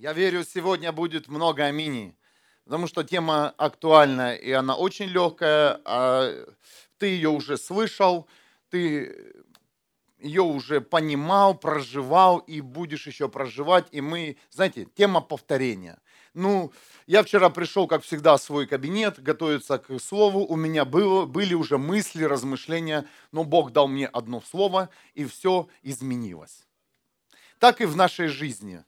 Я верю, сегодня будет много аминей, потому что тема актуальная, и она очень легкая, а ты ее уже слышал, ты ее уже понимал, проживал и будешь еще проживать. И мы, знаете, тема повторения. Ну, я вчера пришел, как всегда, в свой кабинет, готовиться к слову. У меня было, были уже мысли, размышления, но Бог дал мне одно слово, и все изменилось. Так и в нашей жизни.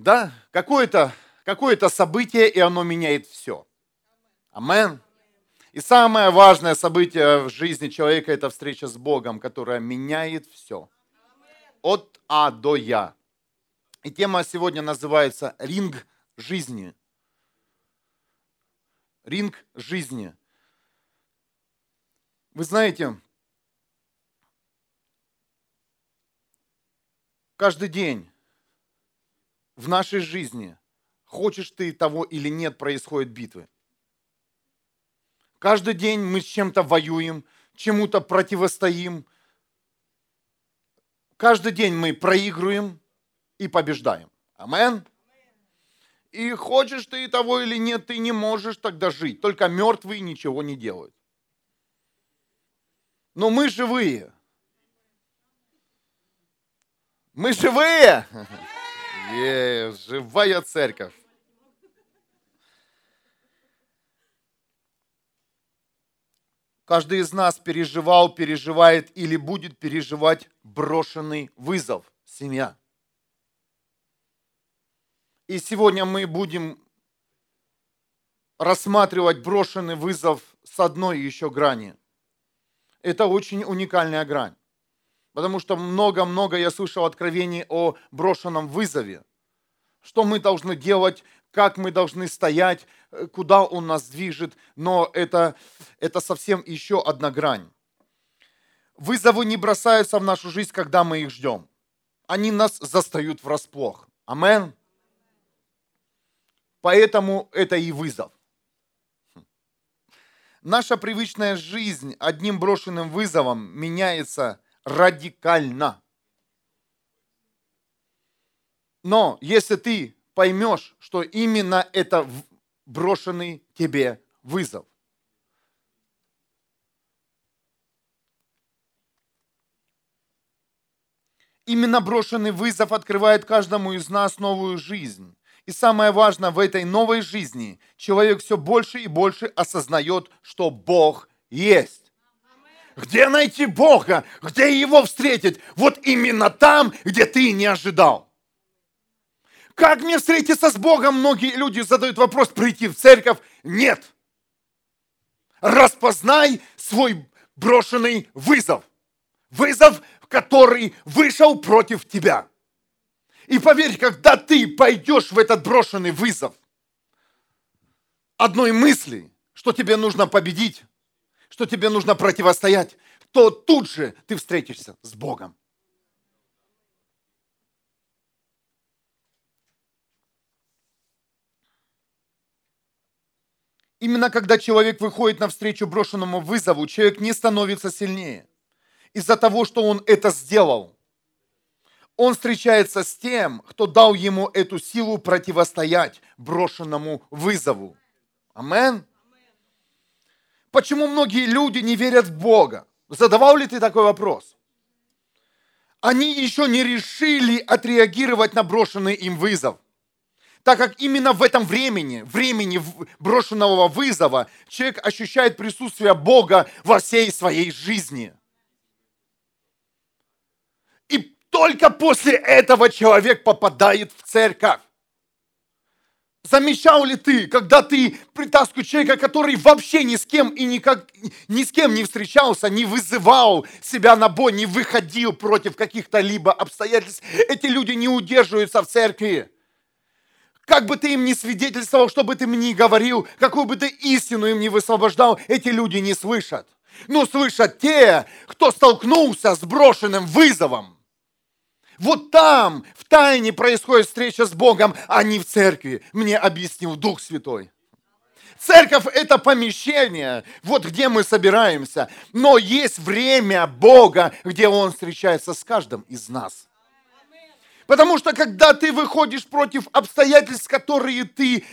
Да, какое-то какое событие, и оно меняет все. Амен. И самое важное событие в жизни человека – это встреча с Богом, которая меняет все. От А до Я. И тема сегодня называется «Ринг жизни». Ринг жизни. Вы знаете, каждый день в нашей жизни, хочешь ты того или нет, происходят битвы. Каждый день мы с чем-то воюем, чему-то противостоим. Каждый день мы проигрываем и побеждаем. Амен. И хочешь ты того или нет, ты не можешь тогда жить. Только мертвые ничего не делают. Но мы живые. Мы живые. Е, живая церковь. Каждый из нас переживал, переживает или будет переживать брошенный вызов – семья. И сегодня мы будем рассматривать брошенный вызов с одной еще грани. Это очень уникальная грань. Потому что много-много я слышал откровений о брошенном вызове. Что мы должны делать, как мы должны стоять, э, куда Он нас движет, но это, это совсем еще одна грань. Вызовы не бросаются в нашу жизнь, когда мы их ждем. Они нас застают врасплох. Амен. Поэтому это и вызов. Наша привычная жизнь одним брошенным вызовом меняется радикально. Но если ты поймешь, что именно это брошенный тебе вызов. Именно брошенный вызов открывает каждому из нас новую жизнь. И самое важное в этой новой жизни, человек все больше и больше осознает, что Бог есть. Где найти Бога? Где его встретить? Вот именно там, где ты не ожидал. Как мне встретиться с Богом? Многие люди задают вопрос, прийти в церковь. Нет. Распознай свой брошенный вызов. Вызов, который вышел против тебя. И поверь, когда ты пойдешь в этот брошенный вызов, одной мысли, что тебе нужно победить, что тебе нужно противостоять, то тут же ты встретишься с Богом. Именно когда человек выходит навстречу брошенному вызову, человек не становится сильнее. Из-за того, что он это сделал. Он встречается с тем, кто дал ему эту силу противостоять брошенному вызову. Амен. Почему многие люди не верят в Бога? Задавал ли ты такой вопрос? Они еще не решили отреагировать на брошенный им вызов так как именно в этом времени, времени брошенного вызова, человек ощущает присутствие Бога во всей своей жизни. И только после этого человек попадает в церковь. Замечал ли ты, когда ты притаскиваешь человека, который вообще ни с кем и никак, ни с кем не встречался, не вызывал себя на бой, не выходил против каких-то либо обстоятельств, эти люди не удерживаются в церкви. Как бы ты им ни свидетельствовал, что бы ты им ни говорил, какую бы ты истину им не высвобождал, эти люди не слышат. Но слышат те, кто столкнулся с брошенным вызовом. Вот там, в тайне происходит встреча с Богом, а не в церкви, мне объяснил Дух Святой. Церковь – это помещение, вот где мы собираемся. Но есть время Бога, где Он встречается с каждым из нас. Потому что когда ты выходишь против обстоятельств, которые ты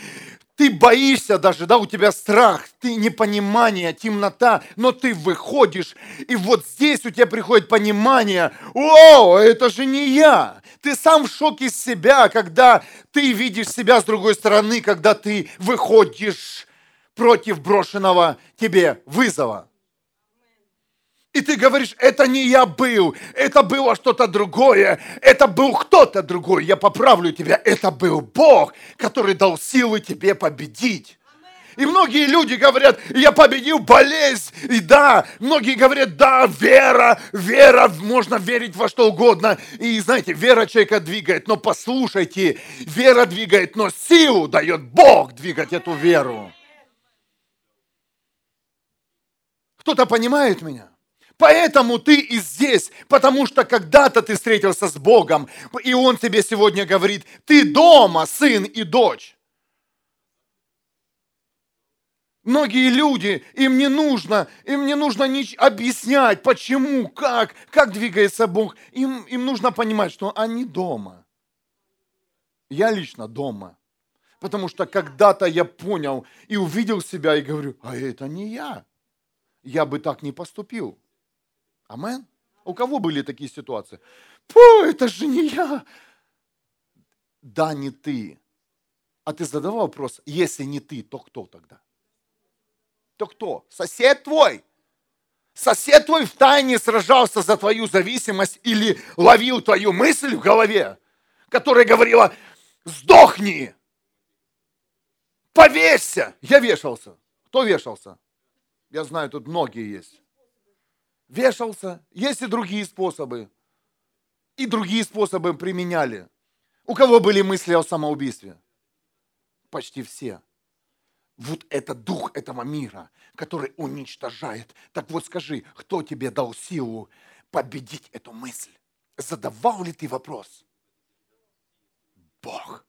ты боишься даже, да, у тебя страх, ты непонимание, темнота, но ты выходишь, и вот здесь у тебя приходит понимание, о, это же не я. Ты сам в шоке себя, когда ты видишь себя с другой стороны, когда ты выходишь против брошенного тебе вызова. И ты говоришь, это не я был, это было что-то другое, это был кто-то другой. Я поправлю тебя, это был Бог, который дал силы тебе победить. И многие люди говорят, я победил болезнь. И да, многие говорят, да, вера, вера, можно верить во что угодно. И знаете, вера человека двигает, но послушайте, вера двигает, но силу дает Бог двигать эту веру. Кто-то понимает меня? Поэтому ты и здесь, потому что когда-то ты встретился с Богом, и Он тебе сегодня говорит, ты дома, сын и дочь. Многие люди, им не нужно, им не нужно нич- объяснять, почему, как, как двигается Бог. Им, им нужно понимать, что они дома. Я лично дома. Потому что когда-то я понял и увидел себя и говорю, а это не я. Я бы так не поступил. Амен? У кого были такие ситуации? Фу, это же не я. Да, не ты. А ты задавал вопрос, если не ты, то кто тогда? То кто? Сосед твой? Сосед твой в тайне сражался за твою зависимость или ловил твою мысль в голове, которая говорила, сдохни, повесься. Я вешался. Кто вешался? Я знаю, тут многие есть вешался. Есть и другие способы. И другие способы применяли. У кого были мысли о самоубийстве? Почти все. Вот это дух этого мира, который уничтожает. Так вот скажи, кто тебе дал силу победить эту мысль? Задавал ли ты вопрос? Бог.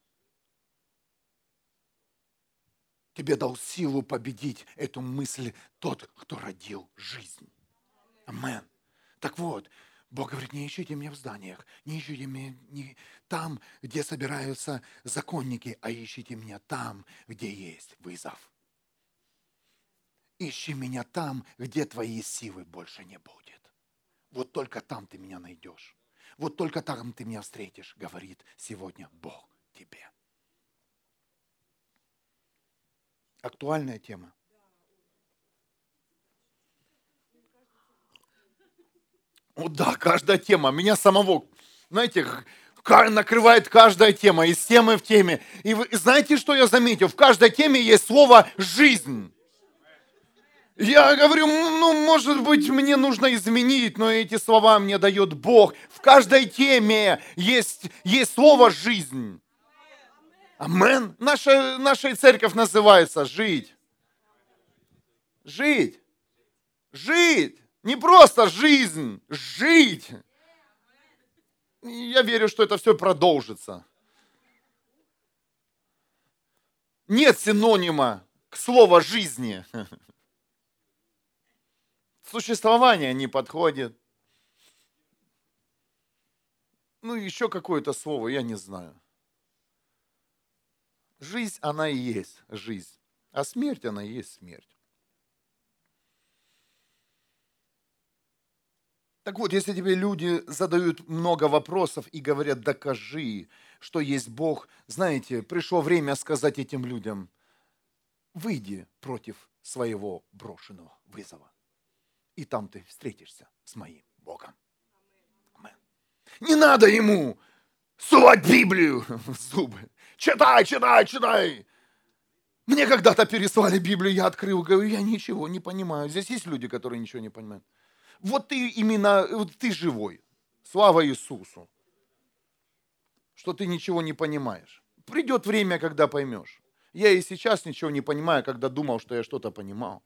Тебе дал силу победить эту мысль тот, кто родил жизнь. Амен. Так вот, Бог говорит, не ищите меня в зданиях, не ищите меня не там, где собираются законники, а ищите меня там, где есть вызов. Ищи меня там, где твоей силы больше не будет. Вот только там ты меня найдешь. Вот только там ты меня встретишь, говорит сегодня Бог тебе. Актуальная тема. О да, каждая тема. Меня самого, знаете, накрывает каждая тема, из темы в теме. И вы знаете, что я заметил? В каждой теме есть слово «жизнь». Я говорю, ну, может быть, мне нужно изменить, но эти слова мне дает Бог. В каждой теме есть, есть слово «жизнь». Амен. Наша, наша церковь называется «жить». Жить. Жить. Не просто жизнь, жить. Я верю, что это все продолжится. Нет синонима к слову жизни. Существование не подходит. Ну, еще какое-то слово, я не знаю. Жизнь, она и есть жизнь. А смерть, она и есть смерть. Так вот, если тебе люди задают много вопросов и говорят, докажи, что есть Бог, знаете, пришло время сказать этим людям, выйди против своего брошенного вызова. И там ты встретишься с моим Богом. Не надо ему сувать Библию в зубы. Читай, читай, читай. Мне когда-то переслали Библию, я открыл, говорю, я ничего не понимаю. Здесь есть люди, которые ничего не понимают. Вот ты именно, вот ты живой. Слава Иисусу. Что ты ничего не понимаешь. Придет время, когда поймешь. Я и сейчас ничего не понимаю, когда думал, что я что-то понимал.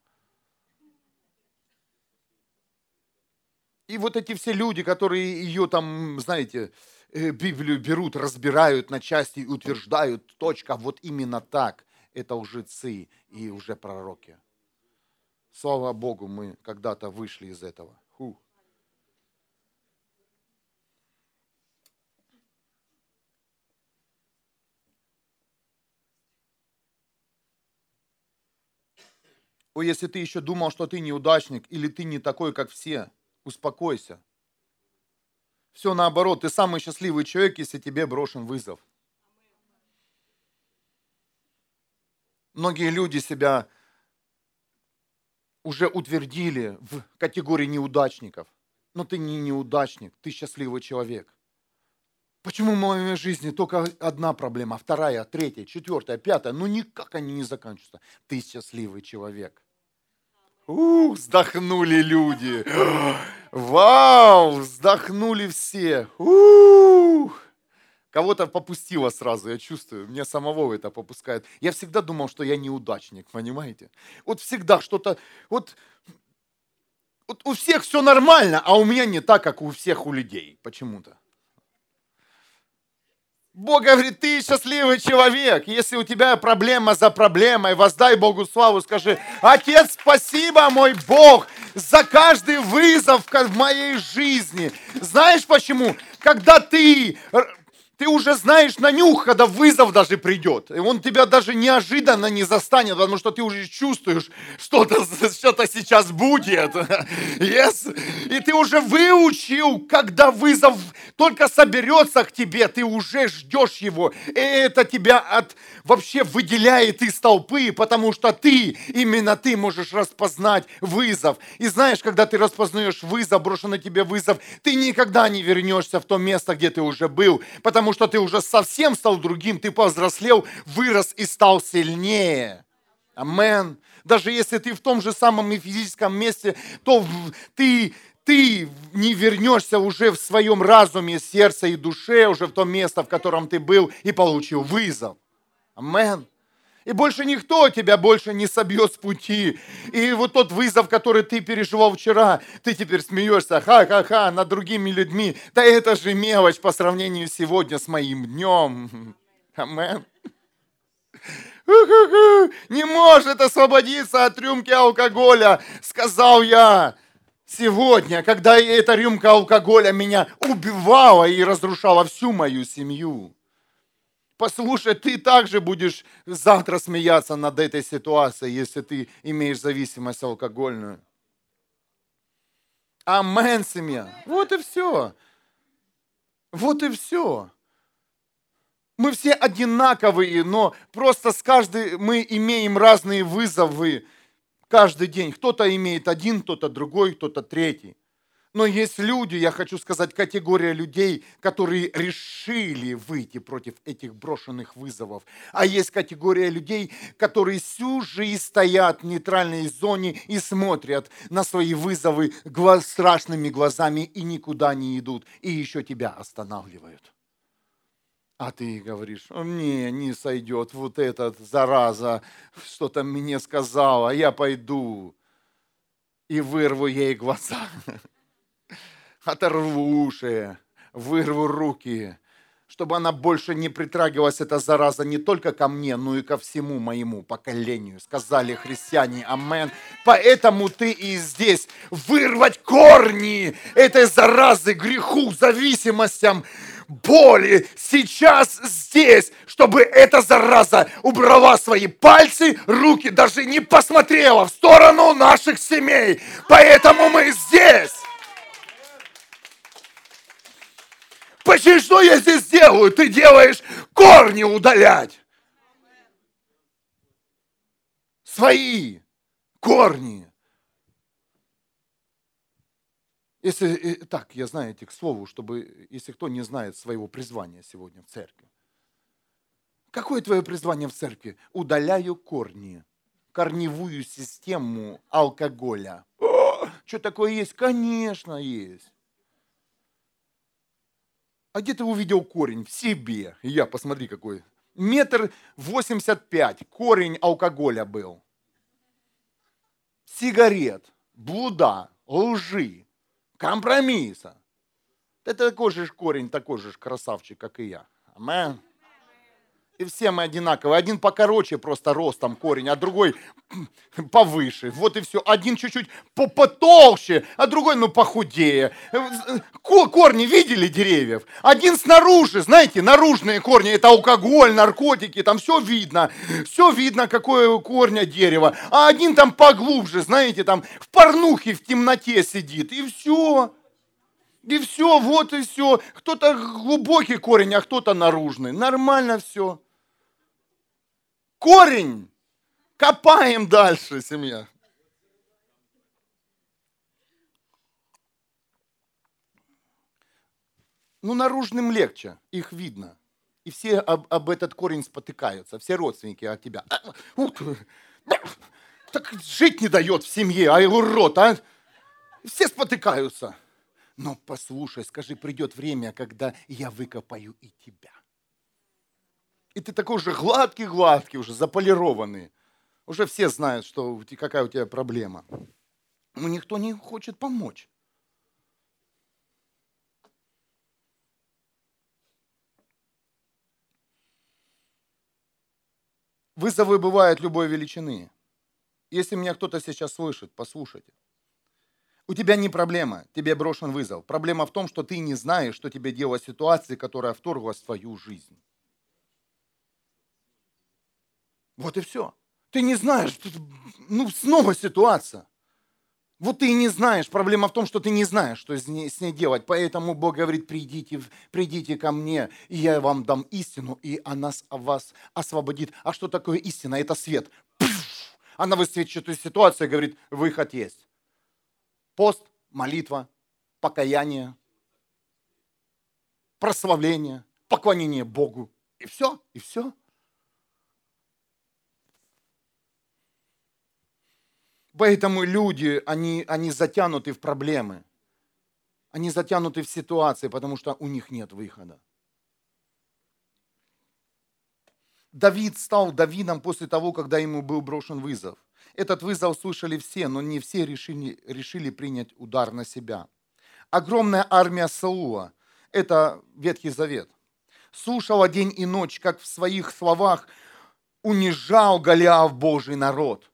И вот эти все люди, которые ее там, знаете, э, Библию берут, разбирают на части и утверждают, точка, вот именно так. Это лжецы и уже пророки. Слава Богу, мы когда-то вышли из этого. Фу. О, если ты еще думал, что ты неудачник или ты не такой, как все, успокойся. Все наоборот, ты самый счастливый человек, если тебе брошен вызов. Многие люди себя уже утвердили в категории неудачников. Но ты не неудачник, ты счастливый человек. Почему в моей жизни только одна проблема, вторая, третья, четвертая, пятая? Ну никак они не заканчиваются. Ты счастливый человек. Ух, вздохнули люди. Вау, вздохнули все. Ух. Кого-то попустило сразу, я чувствую, меня самого это попускает. Я всегда думал, что я неудачник, понимаете? Вот всегда что-то, вот, вот у всех все нормально, а у меня не так, как у всех у людей почему-то. Бог говорит, ты счастливый человек. Если у тебя проблема за проблемой, воздай Богу славу, скажи, Отец, спасибо, мой Бог, за каждый вызов в моей жизни. Знаешь почему? Когда ты ты уже знаешь на нюх, когда вызов даже придет. И он тебя даже неожиданно не застанет, потому что ты уже чувствуешь, что-то что сейчас будет. Yes. И ты уже выучил, когда вызов только соберется к тебе, ты уже ждешь его. И это тебя от, вообще выделяет из толпы, потому что ты, именно ты можешь распознать вызов. И знаешь, когда ты распознаешь вызов, брошенный тебе вызов, ты никогда не вернешься в то место, где ты уже был, потому что ты уже совсем стал другим, ты повзрослел, вырос и стал сильнее. Амен. Даже если ты в том же самом и физическом месте, то ты, ты не вернешься уже в своем разуме, сердце и душе, уже в то место, в котором ты был и получил вызов. Амен. И больше никто тебя больше не собьет с пути. И вот тот вызов, который ты переживал вчера, ты теперь смеешься, ха-ха-ха, над другими людьми. Да это же мелочь по сравнению сегодня с моим днем. Амен. Не может освободиться от рюмки алкоголя, сказал я сегодня, когда эта рюмка алкоголя меня убивала и разрушала всю мою семью. Послушай, ты также будешь завтра смеяться над этой ситуацией, если ты имеешь зависимость алкогольную. Амен, семья. Вот и все. Вот и все. Мы все одинаковые, но просто с каждой мы имеем разные вызовы каждый день. Кто-то имеет один, кто-то другой, кто-то третий. Но есть люди, я хочу сказать, категория людей, которые решили выйти против этих брошенных вызовов. А есть категория людей, которые всю жизнь стоят в нейтральной зоне и смотрят на свои вызовы страшными глазами и никуда не идут. И еще тебя останавливают. А ты говоришь, мне не сойдет вот этот зараза, что-то мне сказала, я пойду и вырву ей глаза. оторву уши, вырву руки, чтобы она больше не притрагивалась, эта зараза, не только ко мне, но и ко всему моему поколению. Сказали христиане, амен. Поэтому ты и здесь вырвать корни этой заразы, греху, зависимостям, боли сейчас здесь, чтобы эта зараза убрала свои пальцы, руки, даже не посмотрела в сторону наших семей. Поэтому мы здесь. Почему что я здесь делаю? Ты делаешь корни удалять. Свои корни. Если, э, так, я знаю эти к слову, чтобы, если кто не знает своего призвания сегодня в церкви. Какое твое призвание в церкви? Удаляю корни, корневую систему алкоголя. О, что такое есть? Конечно, есть. А где ты увидел корень? В себе. Я, посмотри, какой. Метр восемьдесят пять. Корень алкоголя был. Сигарет, блуда, лжи, компромисса. Это такой же корень, такой же красавчик, как и я. Амен. И все мы одинаковые. Один покороче просто ростом корень, а другой повыше. Вот и все. Один чуть-чуть потолще, а другой ну похудее. Корни видели деревьев? Один снаружи, знаете, наружные корни, это алкоголь, наркотики, там все видно. Все видно, какое корня дерева. А один там поглубже, знаете, там в порнухе в темноте сидит. И все. И все, вот и все. Кто-то глубокий корень, а кто-то наружный. Нормально все. Корень. Копаем дальше, семья. Ну, наружным легче, их видно. И все об, об этот корень спотыкаются, все родственники от тебя. Так жить не дает в семье, а урод, а? Все спотыкаются. Но послушай, скажи, придет время, когда я выкопаю и тебя. И ты такой же гладкий-гладкий, уже заполированный. Уже все знают, что какая у тебя проблема. Но никто не хочет помочь. Вызовы бывают любой величины. Если меня кто-то сейчас слышит, послушайте. У тебя не проблема, тебе брошен вызов. Проблема в том, что ты не знаешь, что тебе делать в ситуации, которая вторглась в твою жизнь. Вот и все. Ты не знаешь, ну снова ситуация. Вот ты и не знаешь. Проблема в том, что ты не знаешь, что с ней, с ней делать. Поэтому Бог говорит, придите, придите ко мне, и я вам дам истину, и она вас освободит. А что такое истина? Это свет. Она высвечивает ситуацию и говорит, выход есть. Пост, молитва, покаяние, прославление, поклонение Богу. И все, и все. Поэтому люди, они, они затянуты в проблемы. Они затянуты в ситуации, потому что у них нет выхода. Давид стал Давидом после того, когда ему был брошен вызов. Этот вызов слышали все, но не все решили, решили принять удар на себя. Огромная армия Саула – это Ветхий Завет. Слушала день и ночь, как в своих словах унижал Голиаф Божий народ.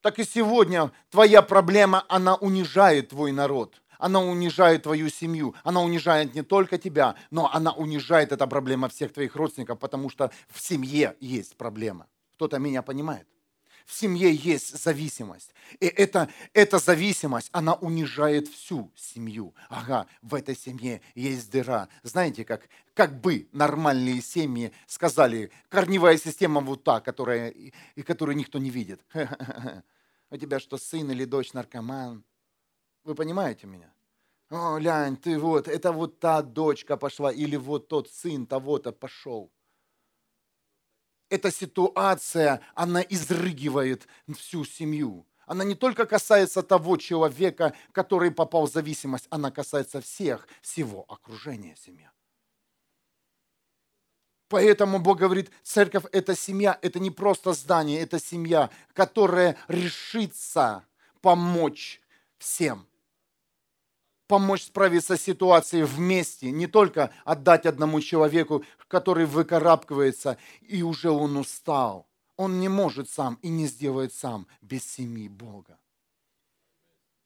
Так и сегодня твоя проблема, она унижает твой народ. Она унижает твою семью. Она унижает не только тебя, но она унижает эта проблема всех твоих родственников, потому что в семье есть проблема. Кто-то меня понимает? В семье есть зависимость. И эта, эта зависимость, она унижает всю семью. Ага, в этой семье есть дыра. Знаете, как, как бы нормальные семьи сказали, корневая система вот та, которая, и которую никто не видит. У тебя что, сын или дочь наркоман? Вы понимаете меня? О, Лянь, ты вот, это вот та дочка пошла, или вот тот сын того-то пошел эта ситуация, она изрыгивает всю семью. Она не только касается того человека, который попал в зависимость, она касается всех, всего окружения семьи. Поэтому Бог говорит, церковь – это семья, это не просто здание, это семья, которая решится помочь всем – помочь справиться с ситуацией вместе, не только отдать одному человеку, который выкарабкивается, и уже он устал. Он не может сам и не сделает сам без семьи Бога.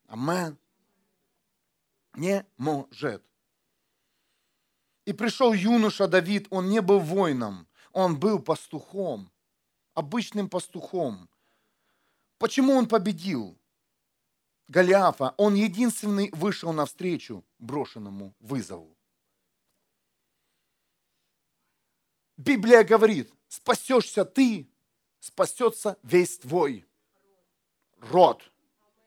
Амен. Не может. И пришел юноша Давид, он не был воином, он был пастухом, обычным пастухом. Почему он победил? Голиафа, он единственный вышел навстречу брошенному вызову. Библия говорит, спасешься ты, спасется весь твой род.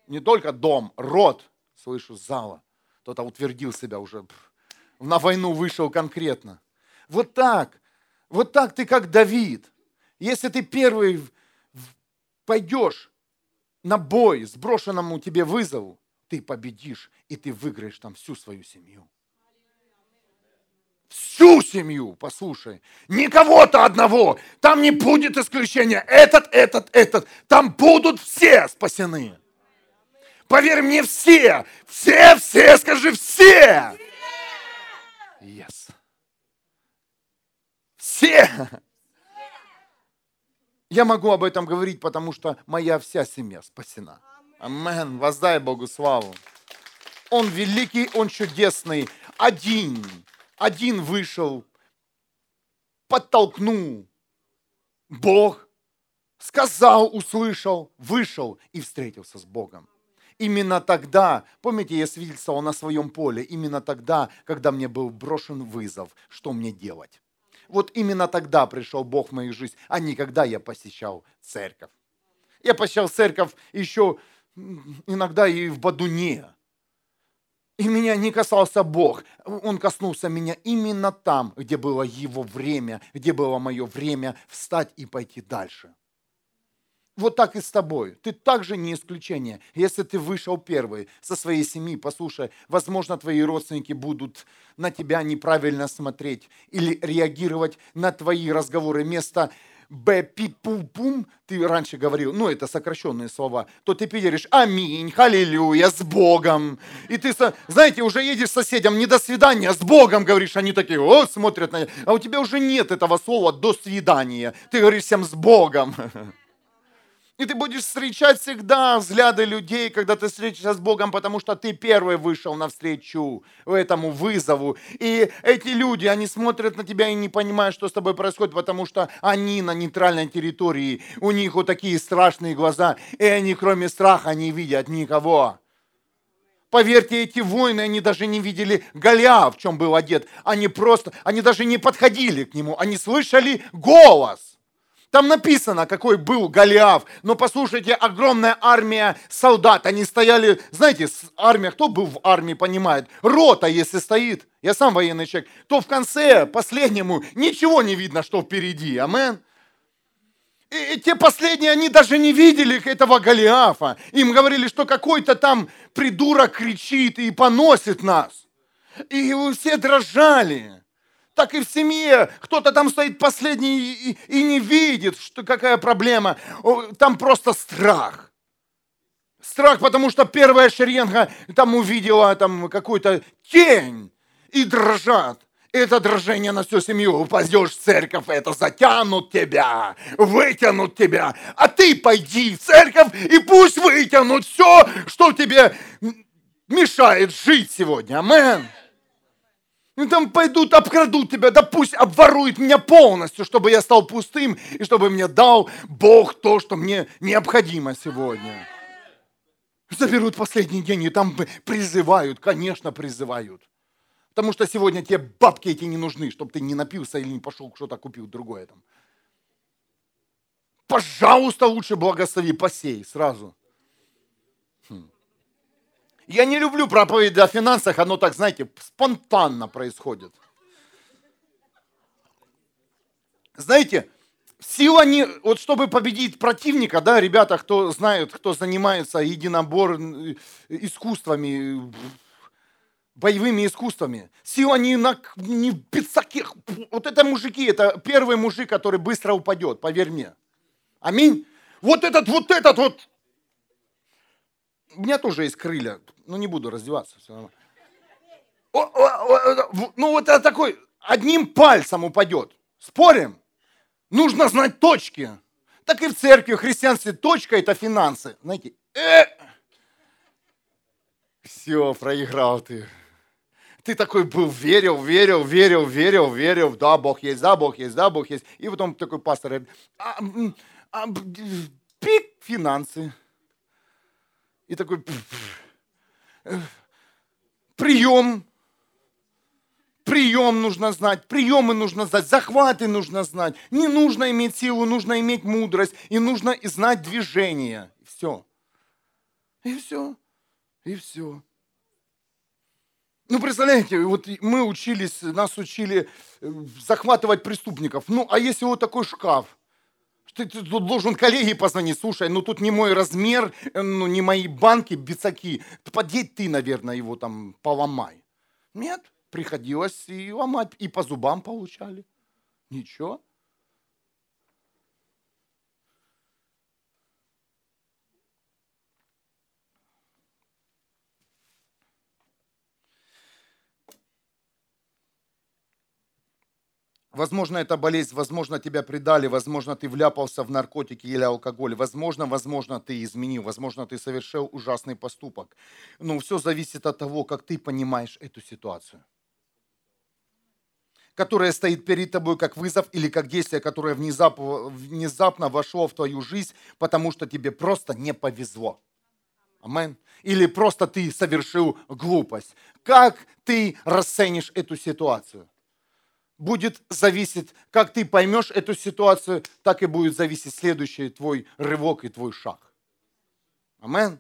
Не только дом, род. Слышу зала. Кто-то утвердил себя уже. На войну вышел конкретно. Вот так. Вот так ты как Давид. Если ты первый пойдешь на бой, сброшенному тебе вызову, ты победишь, и ты выиграешь там всю свою семью. Всю семью, послушай. Не кого-то одного. Там не будет исключения. Этот, этот, этот. Там будут все спасены. Поверь мне, все. Все, все, скажи, все. Yes. Все! Я могу об этом говорить, потому что моя вся семья спасена. Амен. Воздай Богу славу. Он великий, он чудесный. Один, один вышел, подтолкнул. Бог сказал, услышал, вышел и встретился с Богом. Именно тогда, помните, я свидетельствовал на своем поле, именно тогда, когда мне был брошен вызов, что мне делать. Вот именно тогда пришел Бог в мою жизнь, а не когда я посещал церковь. Я посещал церковь еще иногда и в Бадуне. И меня не касался Бог. Он коснулся меня именно там, где было Его время, где было мое время встать и пойти дальше. Вот так и с тобой. Ты также не исключение. Если ты вышел первый со своей семьи, послушай, возможно, твои родственники будут на тебя неправильно смотреть или реагировать на твои разговоры. Вместо Б, пи, пу, пум, ты раньше говорил, ну, это сокращенные слова, то ты говоришь аминь, халилюя, с Богом. И ты, знаете, уже едешь с соседям, не до свидания, с Богом говоришь, они такие, о, смотрят на А у тебя уже нет этого слова до свидания. Ты говоришь всем с Богом. И ты будешь встречать всегда взгляды людей, когда ты встретишься с Богом, потому что ты первый вышел навстречу этому вызову. И эти люди, они смотрят на тебя и не понимают, что с тобой происходит, потому что они на нейтральной территории. У них вот такие страшные глаза, и они кроме страха не видят никого. Поверьте, эти воины, они даже не видели Голиаф, в чем был одет. Они просто, они даже не подходили к нему, они слышали голос. Там написано, какой был Голиаф. Но послушайте, огромная армия солдат. Они стояли, знаете, армия, кто был в армии, понимает. Рота, если стоит, я сам военный человек, то в конце, последнему, ничего не видно, что впереди. Амен. И, те последние, они даже не видели этого Голиафа. Им говорили, что какой-то там придурок кричит и поносит нас. И все дрожали так и в семье. Кто-то там стоит последний и, и не видит, что какая проблема. Там просто страх. Страх, потому что первая шеренга там увидела там какую-то тень и дрожат. Это дрожение на всю семью. Упадешь в церковь, это затянут тебя, вытянут тебя. А ты пойди в церковь и пусть вытянут все, что тебе мешает жить сегодня. Амен. И там пойдут, обкрадут тебя, да пусть обворуют меня полностью, чтобы я стал пустым, и чтобы мне дал Бог то, что мне необходимо сегодня. Заберут последний день, и там призывают, конечно, призывают. Потому что сегодня тебе бабки эти не нужны, чтобы ты не напился или не пошел что-то купил другое там. Пожалуйста, лучше благослови, посей сразу. Я не люблю проповеди о финансах, оно так, знаете, спонтанно происходит. Знаете, сила не... Вот чтобы победить противника, да, ребята, кто знают, кто занимается единобор искусствами, боевыми искусствами. Сила не, на, не в пиццаке. Вот это мужики, это первый мужик, который быстро упадет, поверь мне. Аминь. Вот этот, вот этот вот у меня тоже есть крылья, но не буду раздеваться, все нормально. О, о, о, ну вот это такой, одним пальцем упадет. Спорим? Нужно знать точки. Так и в церкви, в христианстве точка это финансы. Знаете, э, все, проиграл ты. Ты такой был, верил, верил, верил, верил, верил, да, Бог есть, да, Бог есть, да, Бог есть. И потом такой пастор говорит, а, а, пик финансы. И такой прием, прием нужно знать, приемы нужно знать, захваты нужно знать. Не нужно иметь силу, нужно иметь мудрость, и нужно знать движение. Все. И все. И все. Ну, представляете, вот мы учились, нас учили э, захватывать преступников. Ну, а если вот такой шкаф – ты, ты тут должен коллеге позвонить, слушай, ну тут не мой размер, э, ну не мои банки, бицаки. Подеть ты, наверное, его там поломай. Нет, приходилось и ломать, и по зубам получали. Ничего. Возможно, это болезнь, возможно, тебя предали, возможно, ты вляпался в наркотики или алкоголь, возможно, возможно, ты изменил, возможно, ты совершил ужасный поступок. Но все зависит от того, как ты понимаешь эту ситуацию которая стоит перед тобой как вызов или как действие, которое внезапно, внезапно вошло в твою жизнь, потому что тебе просто не повезло. Амен. Или просто ты совершил глупость. Как ты расценишь эту ситуацию? Будет зависеть, как ты поймешь эту ситуацию, так и будет зависеть следующий твой рывок и твой шаг. Амен.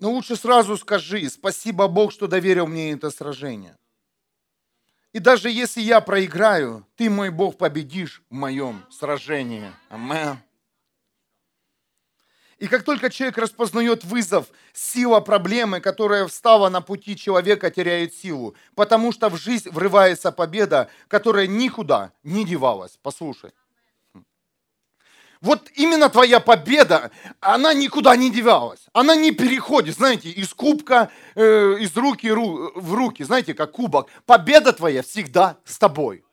Но лучше сразу скажи, спасибо Бог, что доверил мне это сражение. И даже если я проиграю, ты, мой Бог, победишь в моем сражении. Амен. И как только человек распознает вызов, сила проблемы, которая встала на пути человека, теряет силу. Потому что в жизнь врывается победа, которая никуда не девалась. Послушай. Вот именно твоя победа, она никуда не девалась. Она не переходит, знаете, из кубка, э, из руки в руки, знаете, как кубок. Победа твоя всегда с тобой.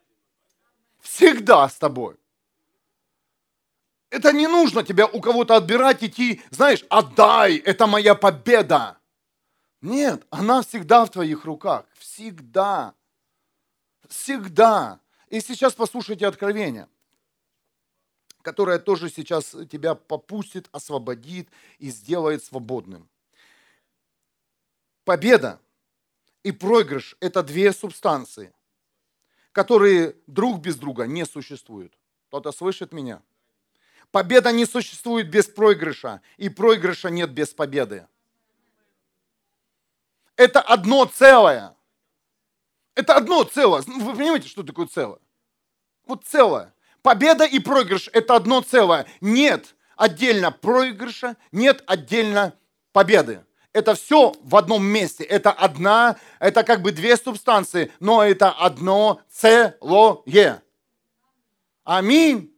Всегда с тобой. Это не нужно тебя у кого-то отбирать, идти, знаешь, отдай, это моя победа. Нет, она всегда в твоих руках. Всегда. Всегда. И сейчас послушайте откровение которая тоже сейчас тебя попустит, освободит и сделает свободным. Победа и проигрыш – это две субстанции, которые друг без друга не существуют. Кто-то слышит меня? Победа не существует без проигрыша, и проигрыша нет без победы. Это одно целое. Это одно целое. Вы понимаете, что такое целое? Вот целое. Победа и проигрыш – это одно целое. Нет отдельно проигрыша, нет отдельно победы. Это все в одном месте. Это одна, это как бы две субстанции, но это одно целое. Аминь.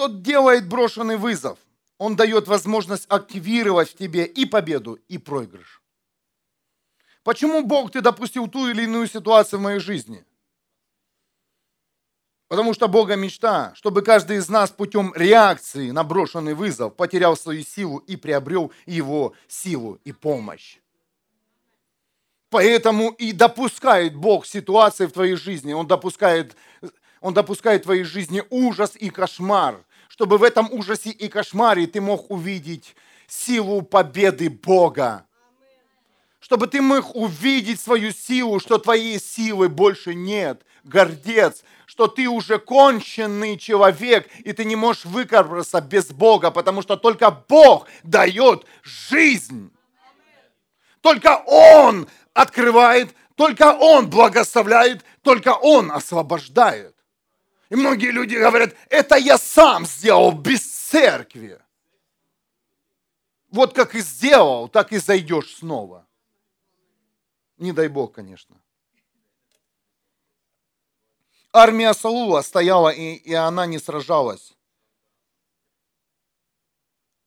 Что делает брошенный вызов? Он дает возможность активировать в тебе и победу, и проигрыш. Почему Бог ты допустил ту или иную ситуацию в моей жизни? Потому что Бога мечта, чтобы каждый из нас путем реакции на брошенный вызов потерял свою силу и приобрел его силу и помощь. Поэтому и допускает Бог ситуации в твоей жизни. Он допускает, он допускает в твоей жизни ужас и кошмар, чтобы в этом ужасе и кошмаре ты мог увидеть силу победы Бога чтобы ты мог увидеть свою силу, что твоей силы больше нет, гордец, что ты уже конченный человек, и ты не можешь выкарабкаться без Бога, потому что только Бог дает жизнь. Только Он открывает, только Он благословляет, только Он освобождает. И многие люди говорят, это я сам сделал без церкви. Вот как и сделал, так и зайдешь снова. Не дай бог, конечно. Армия Саула стояла, и, и она не сражалась.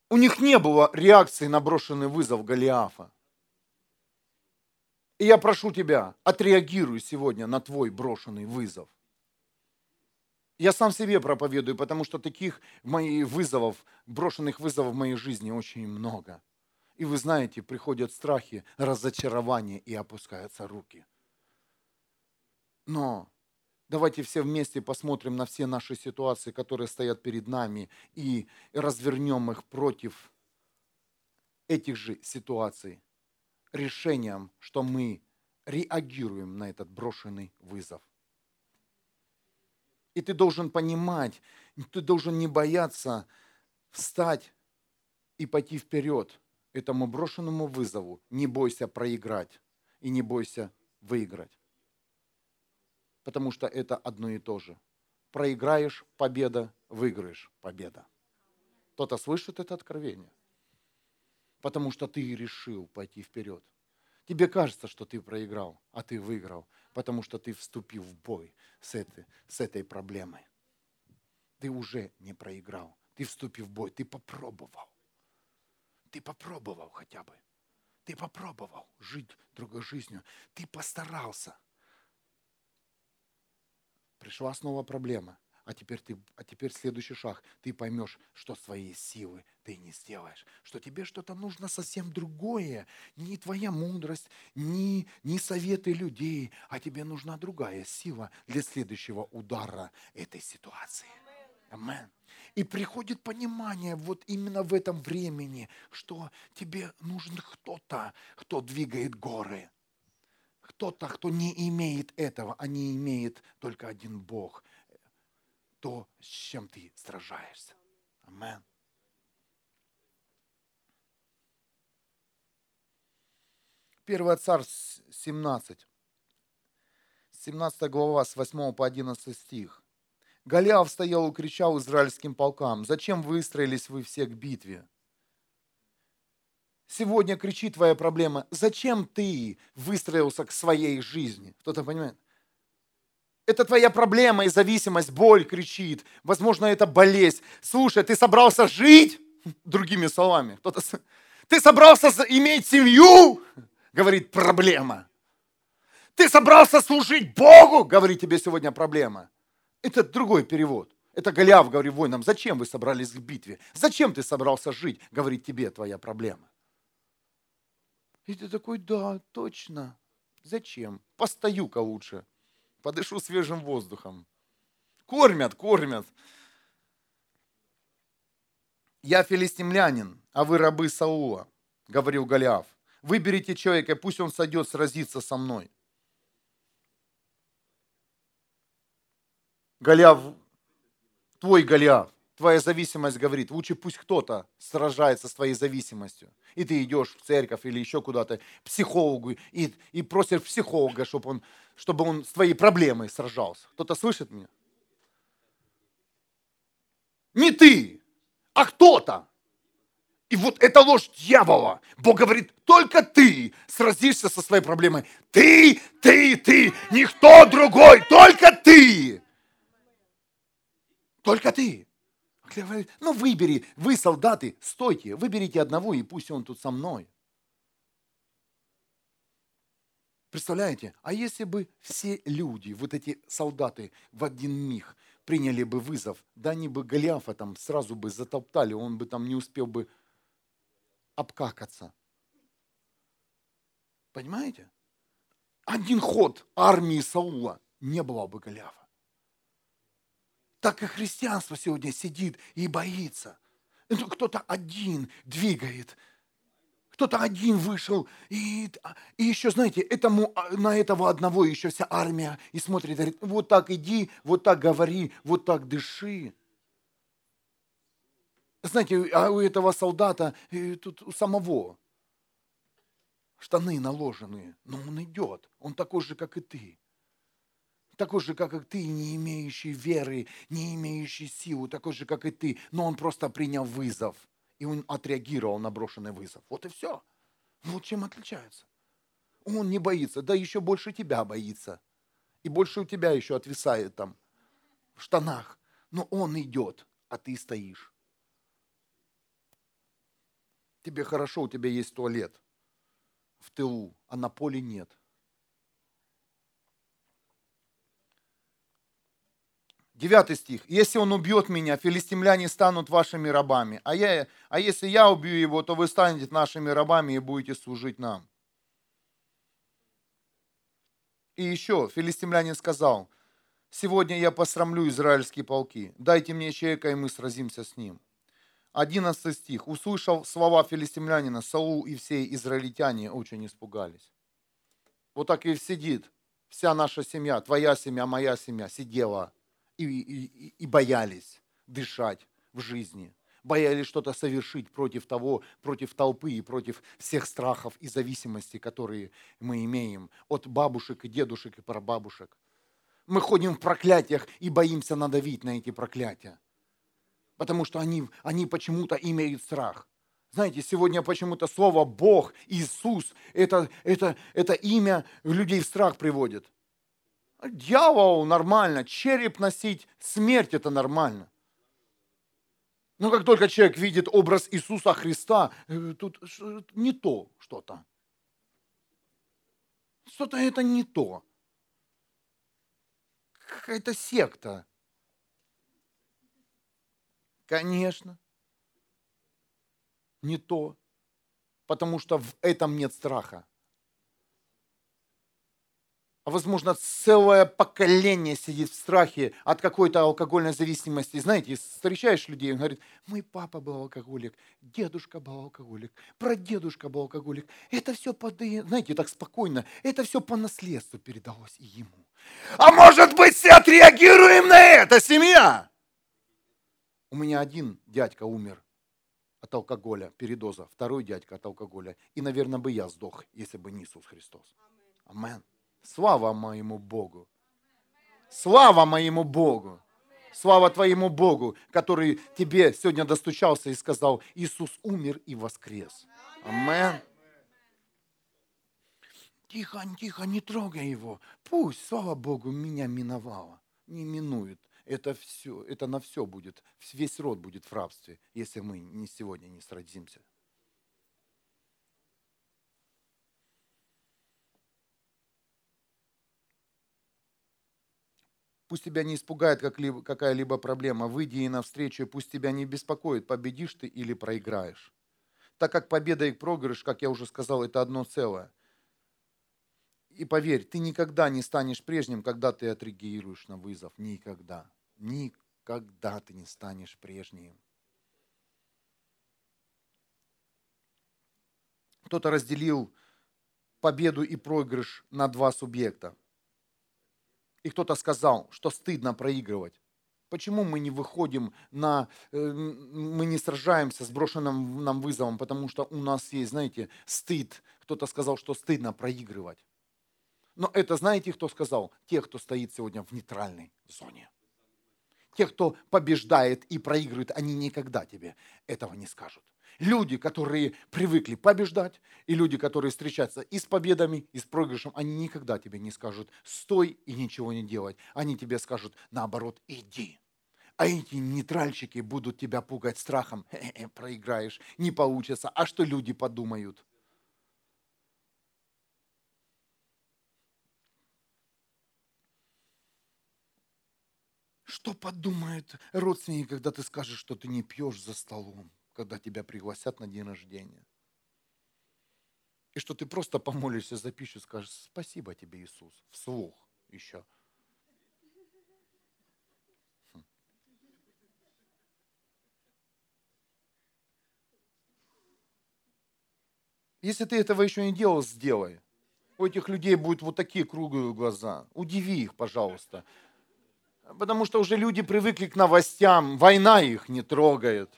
У них не было реакции на брошенный вызов Голиафа. И я прошу тебя, отреагируй сегодня на твой брошенный вызов. Я сам себе проповедую, потому что таких моих вызовов, брошенных вызовов в моей жизни очень много – и вы знаете, приходят страхи, разочарование и опускаются руки. Но давайте все вместе посмотрим на все наши ситуации, которые стоят перед нами, и развернем их против этих же ситуаций решением, что мы реагируем на этот брошенный вызов. И ты должен понимать, ты должен не бояться встать и пойти вперед – этому брошенному вызову не бойся проиграть и не бойся выиграть. Потому что это одно и то же. Проиграешь – победа, выиграешь – победа. Кто-то слышит это откровение? Потому что ты решил пойти вперед. Тебе кажется, что ты проиграл, а ты выиграл, потому что ты вступил в бой с этой, с этой проблемой. Ты уже не проиграл, ты вступил в бой, ты попробовал. Ты попробовал хотя бы. Ты попробовал жить другой жизнью. Ты постарался. Пришла снова проблема. А теперь, ты, а теперь следующий шаг. Ты поймешь, что своей силы ты не сделаешь. Что тебе что-то нужно совсем другое. Не твоя мудрость, не, не советы людей, а тебе нужна другая сила для следующего удара этой ситуации. Амен. И приходит понимание вот именно в этом времени, что тебе нужен кто-то, кто двигает горы. Кто-то, кто не имеет этого, а не имеет только один Бог. То, с чем ты сражаешься. Амен. Первый царь 17. 17 глава с 8 по 11 стих. Голиаф стоял и кричал израильским полкам, «Зачем выстроились вы все к битве?» Сегодня кричит твоя проблема, зачем ты выстроился к своей жизни? Кто-то понимает? Это твоя проблема и зависимость, боль кричит. Возможно, это болезнь. Слушай, ты собрался жить? Другими словами. Кто-то... Ты собрался иметь семью? Говорит проблема. Ты собрался служить Богу? Говорит тебе сегодня проблема. Это другой перевод. Это Голиаф говорит воинам, зачем вы собрались к битве? Зачем ты собрался жить? Говорит тебе твоя проблема. И ты такой, да, точно. Зачем? Постою-ка лучше. Подышу свежим воздухом. Кормят, кормят. Я филистимлянин, а вы рабы Саула, говорил Голиаф. Выберите человека, пусть он сойдет сразиться со мной. Голиаф, твой Голиаф, твоя зависимость говорит, лучше пусть кто-то сражается с твоей зависимостью. И ты идешь в церковь или еще куда-то, психологу, и, и просишь психолога, чтобы он, чтобы он с твоей проблемой сражался. Кто-то слышит меня? Не ты, а кто-то. И вот это ложь дьявола. Бог говорит, только ты сразишься со своей проблемой. Ты, ты, ты, никто другой, только ты. Только ты. Говорит, ну выбери, вы солдаты, стойте, выберите одного, и пусть он тут со мной. Представляете, а если бы все люди, вот эти солдаты в один миг приняли бы вызов, да они бы Голиафа там сразу бы затоптали, он бы там не успел бы обкакаться. Понимаете? Один ход армии Саула не было бы Голиафа так и христианство сегодня сидит и боится. Ну, кто-то один двигает, кто-то один вышел, и, и еще, знаете, этому, а, на этого одного еще вся армия и смотрит, говорит, вот так иди, вот так говори, вот так дыши. Знаете, а у этого солдата, э, тут у самого штаны наложенные, но он идет, он такой же, как и ты такой же, как и ты, не имеющий веры, не имеющий силу, такой же, как и ты, но он просто принял вызов, и он отреагировал на брошенный вызов. Вот и все. Вот чем отличается. Он не боится, да еще больше тебя боится. И больше у тебя еще отвисает там в штанах. Но он идет, а ты стоишь. Тебе хорошо, у тебя есть туалет в тылу, а на поле нет – Девятый стих. «Если он убьет меня, филистимляне станут вашими рабами, а, я, а если я убью его, то вы станете нашими рабами и будете служить нам». И еще филистимлянин сказал, «Сегодня я посрамлю израильские полки, дайте мне человека, и мы сразимся с ним». Одиннадцатый стих. Услышав слова филистимлянина, Саул и все израильтяне очень испугались. Вот так и сидит вся наша семья, твоя семья, моя семья, сидела – и, и, и боялись дышать в жизни, боялись что-то совершить против того, против толпы и против всех страхов и зависимостей, которые мы имеем от бабушек и дедушек и прабабушек. Мы ходим в проклятиях и боимся надавить на эти проклятия, потому что они, они почему-то имеют страх. Знаете, сегодня почему-то слово Бог, Иисус, это, это, это имя людей в страх приводит. Дьявол нормально, череп носить, смерть это нормально. Но как только человек видит образ Иисуса Христа, э, тут не то что-то. Что-то это не то. Какая-то секта. Конечно. Не то. Потому что в этом нет страха возможно целое поколение сидит в страхе от какой-то алкогольной зависимости. Знаете, встречаешь людей, он говорит, мой папа был алкоголик, дедушка был алкоголик, прадедушка был алкоголик. Это все, по, знаете, так спокойно, это все по наследству передалось и ему. А может быть, все отреагируем на это, семья? У меня один дядька умер от алкоголя, передоза, второй дядька от алкоголя. И, наверное, бы я сдох, если бы не Иисус Христос. Аминь. Слава моему Богу. Слава моему Богу. Слава твоему Богу, который тебе сегодня достучался и сказал, Иисус умер и воскрес. Амен. Тихо, тихо, не трогай его. Пусть, слава Богу, меня миновало. Не минует. Это все, это на все будет, весь род будет в рабстве, если мы не сегодня не сродимся. Пусть тебя не испугает какая-либо проблема. Выйди ей навстречу, и пусть тебя не беспокоит, победишь ты или проиграешь. Так как победа и проигрыш, как я уже сказал, это одно целое. И поверь, ты никогда не станешь прежним, когда ты отреагируешь на вызов. Никогда. Никогда ты не станешь прежним. Кто-то разделил победу и проигрыш на два субъекта. И кто-то сказал, что стыдно проигрывать. Почему мы не выходим на, э, мы не сражаемся с брошенным нам вызовом, потому что у нас есть, знаете, стыд. Кто-то сказал, что стыдно проигрывать. Но это знаете, кто сказал? Те, кто стоит сегодня в нейтральной зоне. Те, кто побеждает и проигрывает, они никогда тебе этого не скажут. Люди, которые привыкли побеждать, и люди, которые встречаются и с победами, и с проигрышем, они никогда тебе не скажут «стой и ничего не делать». Они тебе скажут наоборот «иди». А эти нейтральщики будут тебя пугать страхом. Хе -хе, проиграешь, не получится. А что люди подумают? Что подумают родственники, когда ты скажешь, что ты не пьешь за столом? Когда тебя пригласят на день рождения. И что ты просто помолишься за пищу, скажешь, спасибо тебе, Иисус, вслух еще. Хм. Если ты этого еще не делал, сделай. У этих людей будут вот такие круглые глаза. Удиви их, пожалуйста. Потому что уже люди привыкли к новостям. Война их не трогает.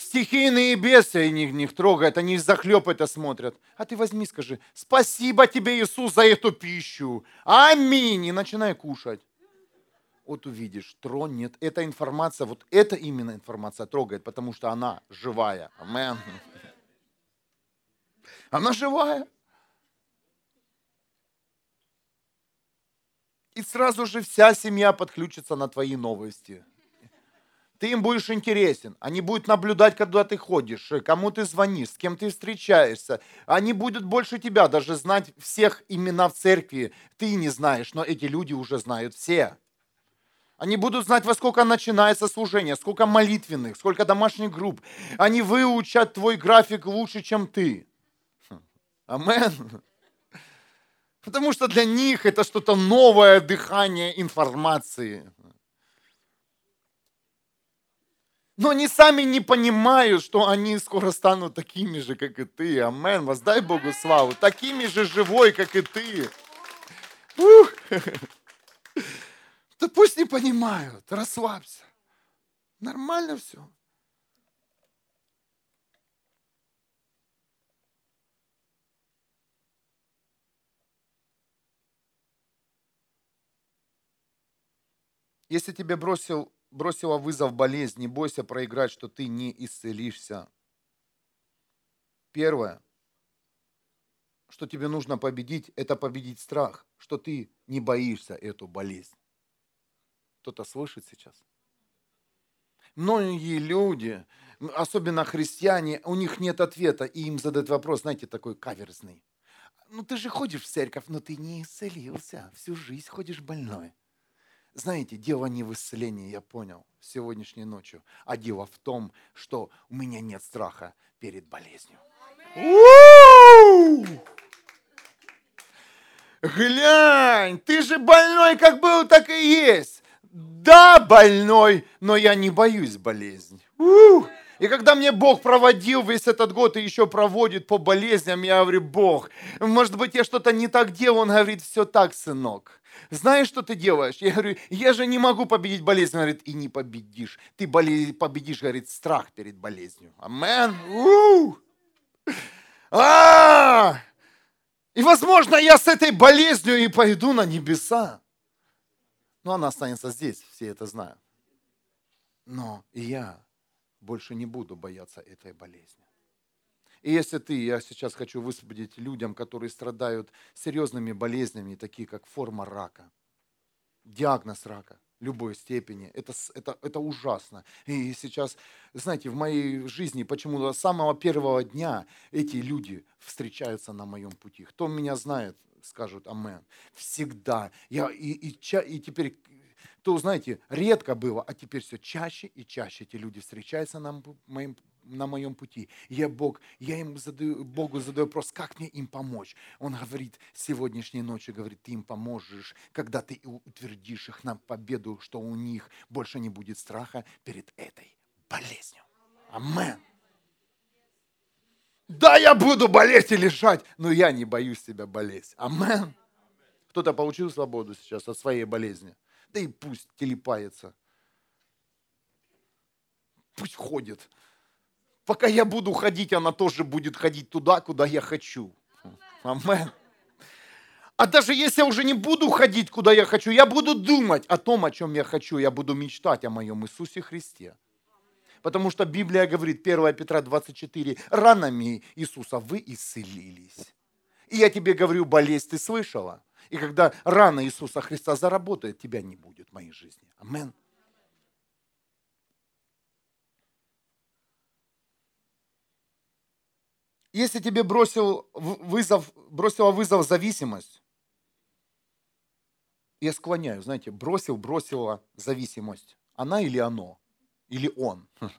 Стихийные бесы них, них трогают, они захлеб это смотрят. А ты возьми, скажи, спасибо тебе, Иисус, за эту пищу. Аминь. И начинай кушать. Вот увидишь, тронет. Эта информация, вот эта именно информация трогает, потому что она живая. Амен. Она живая. И сразу же вся семья подключится на твои новости. Ты им будешь интересен. Они будут наблюдать, когда ты ходишь, э, кому ты звонишь, с кем ты встречаешься. Они будут больше тебя даже знать всех имена в церкви. Ты не знаешь, но эти люди уже знают все. Они будут знать, во сколько начинается служение, сколько молитвенных, сколько домашних групп. Они выучат твой график лучше, чем ты. Амен. Потому что для них это что-то новое дыхание информации. Но они сами не понимают, что они скоро станут такими же, как и ты. Амен. Воздай Богу славу. Такими же живой, как и ты. Ух. Да пусть не понимают. Расслабься. Нормально все. Если тебе бросил бросила вызов болезнь, не бойся проиграть, что ты не исцелишься. Первое, что тебе нужно победить, это победить страх, что ты не боишься эту болезнь. Кто-то слышит сейчас? Многие люди, особенно христиане, у них нет ответа, и им задают вопрос, знаете, такой каверзный. ну ты же ходишь в церковь, но ты не исцелился. Всю жизнь ходишь больной. Знаете, дело не в исцелении, я понял, сегодняшней ночью, а дело в том, что у меня нет страха перед болезнью. Глянь, ты же больной, как был, так и есть. Да, больной, но я не боюсь болезни. И когда мне Бог проводил весь этот год и еще проводит по болезням, я говорю, Бог, может быть, я что-то не так делал? Он говорит, все так, сынок. Знаешь, что ты делаешь? Я говорю, я же не могу победить болезнь. Он говорит, и не победишь. Ты победишь, говорит, страх перед болезнью. Амен. А! И, возможно, я с этой болезнью и пойду на небеса. Но она останется здесь, все это знают. Но я больше не буду бояться этой болезни. И если ты, я сейчас хочу высвободить людям, которые страдают серьезными болезнями, такие как форма рака, диагноз рака любой степени, это, это, это ужасно. И сейчас, знаете, в моей жизни почему-то с самого первого дня эти люди встречаются на моем пути. Кто меня знает, скажут амен. Всегда. Я, и, и, и теперь то, знаете, редко было, а теперь все чаще и чаще эти люди встречаются на моем, на моем пути. Я Бог, я им задаю, Богу задаю вопрос, как мне им помочь? Он говорит, сегодняшней ночью, говорит, ты им поможешь, когда ты утвердишь их на победу, что у них больше не будет страха перед этой болезнью. Амен. Да, я буду болеть и лежать, но я не боюсь себя болеть. Амен. Кто-то получил свободу сейчас от своей болезни да и пусть телепается. Пусть ходит. Пока я буду ходить, она тоже будет ходить туда, куда я хочу. Амен. А даже если я уже не буду ходить, куда я хочу, я буду думать о том, о чем я хочу. Я буду мечтать о моем Иисусе Христе. Потому что Библия говорит, 1 Петра 24, ранами Иисуса вы исцелились. И я тебе говорю, болезнь ты слышала? И когда рана Иисуса Христа заработает, тебя не будет в моей жизни. Амен. Если тебе бросил вызов, бросила вызов зависимость, я склоняю, знаете, бросил, бросила зависимость. Она или оно? Или он?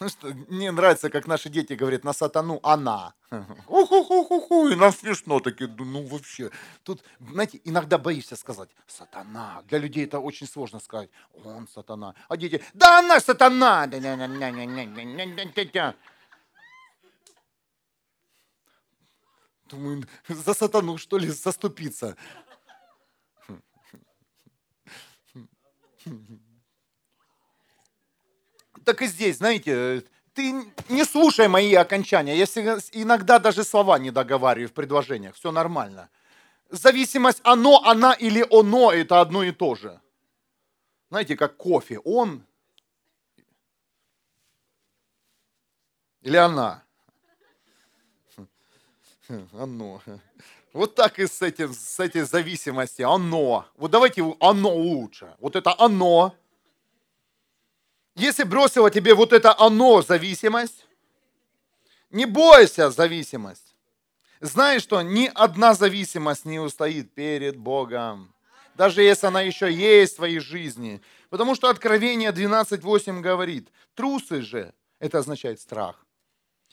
Ну что, мне нравится, как наши дети говорят на сатану она. Уху-ху-ху-ху, и нам смешно такие, ну вообще. Тут, знаете, иногда боишься сказать сатана. Для людей это очень сложно сказать. Он сатана. А дети, да она сатана. Думаю, за сатану что ли заступиться? так и здесь, знаете, ты не слушай мои окончания. Я иногда даже слова не договариваю в предложениях. Все нормально. Зависимость оно, она или оно – это одно и то же. Знаете, как кофе. Он или она. Оно. Вот так и с, этим, с этой зависимостью. Оно. Вот давайте оно лучше. Вот это оно – если бросило тебе вот это оно, зависимость, не бойся зависимость. Знай, что ни одна зависимость не устоит перед Богом. Даже если она еще есть в твоей жизни. Потому что Откровение 12.8 говорит, трусы же, это означает страх.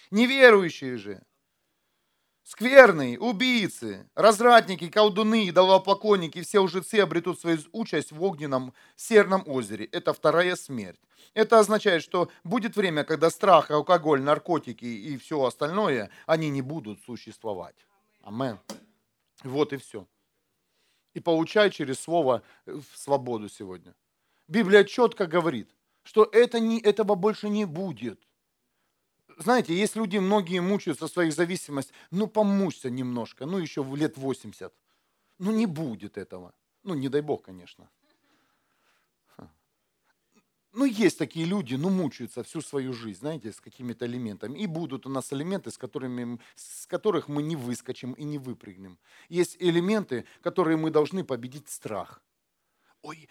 Неверующие же, Скверные, убийцы, развратники, колдуны, идолопоклонники, все лжецы обретут свою участь в огненном серном озере. Это вторая смерть. Это означает, что будет время, когда страх, алкоголь, наркотики и все остальное, они не будут существовать. Амен. Вот и все. И получай через слово э, свободу сегодня. Библия четко говорит, что это не, этого больше не будет знаете, есть люди, многие мучаются своих зависимость, ну помучься немножко, ну еще в лет 80. Ну не будет этого. Ну не дай бог, конечно. Ну, есть такие люди, ну, мучаются всю свою жизнь, знаете, с какими-то элементами. И будут у нас элементы, с, которыми, с которых мы не выскочим и не выпрыгнем. Есть элементы, которые мы должны победить страх. Ой,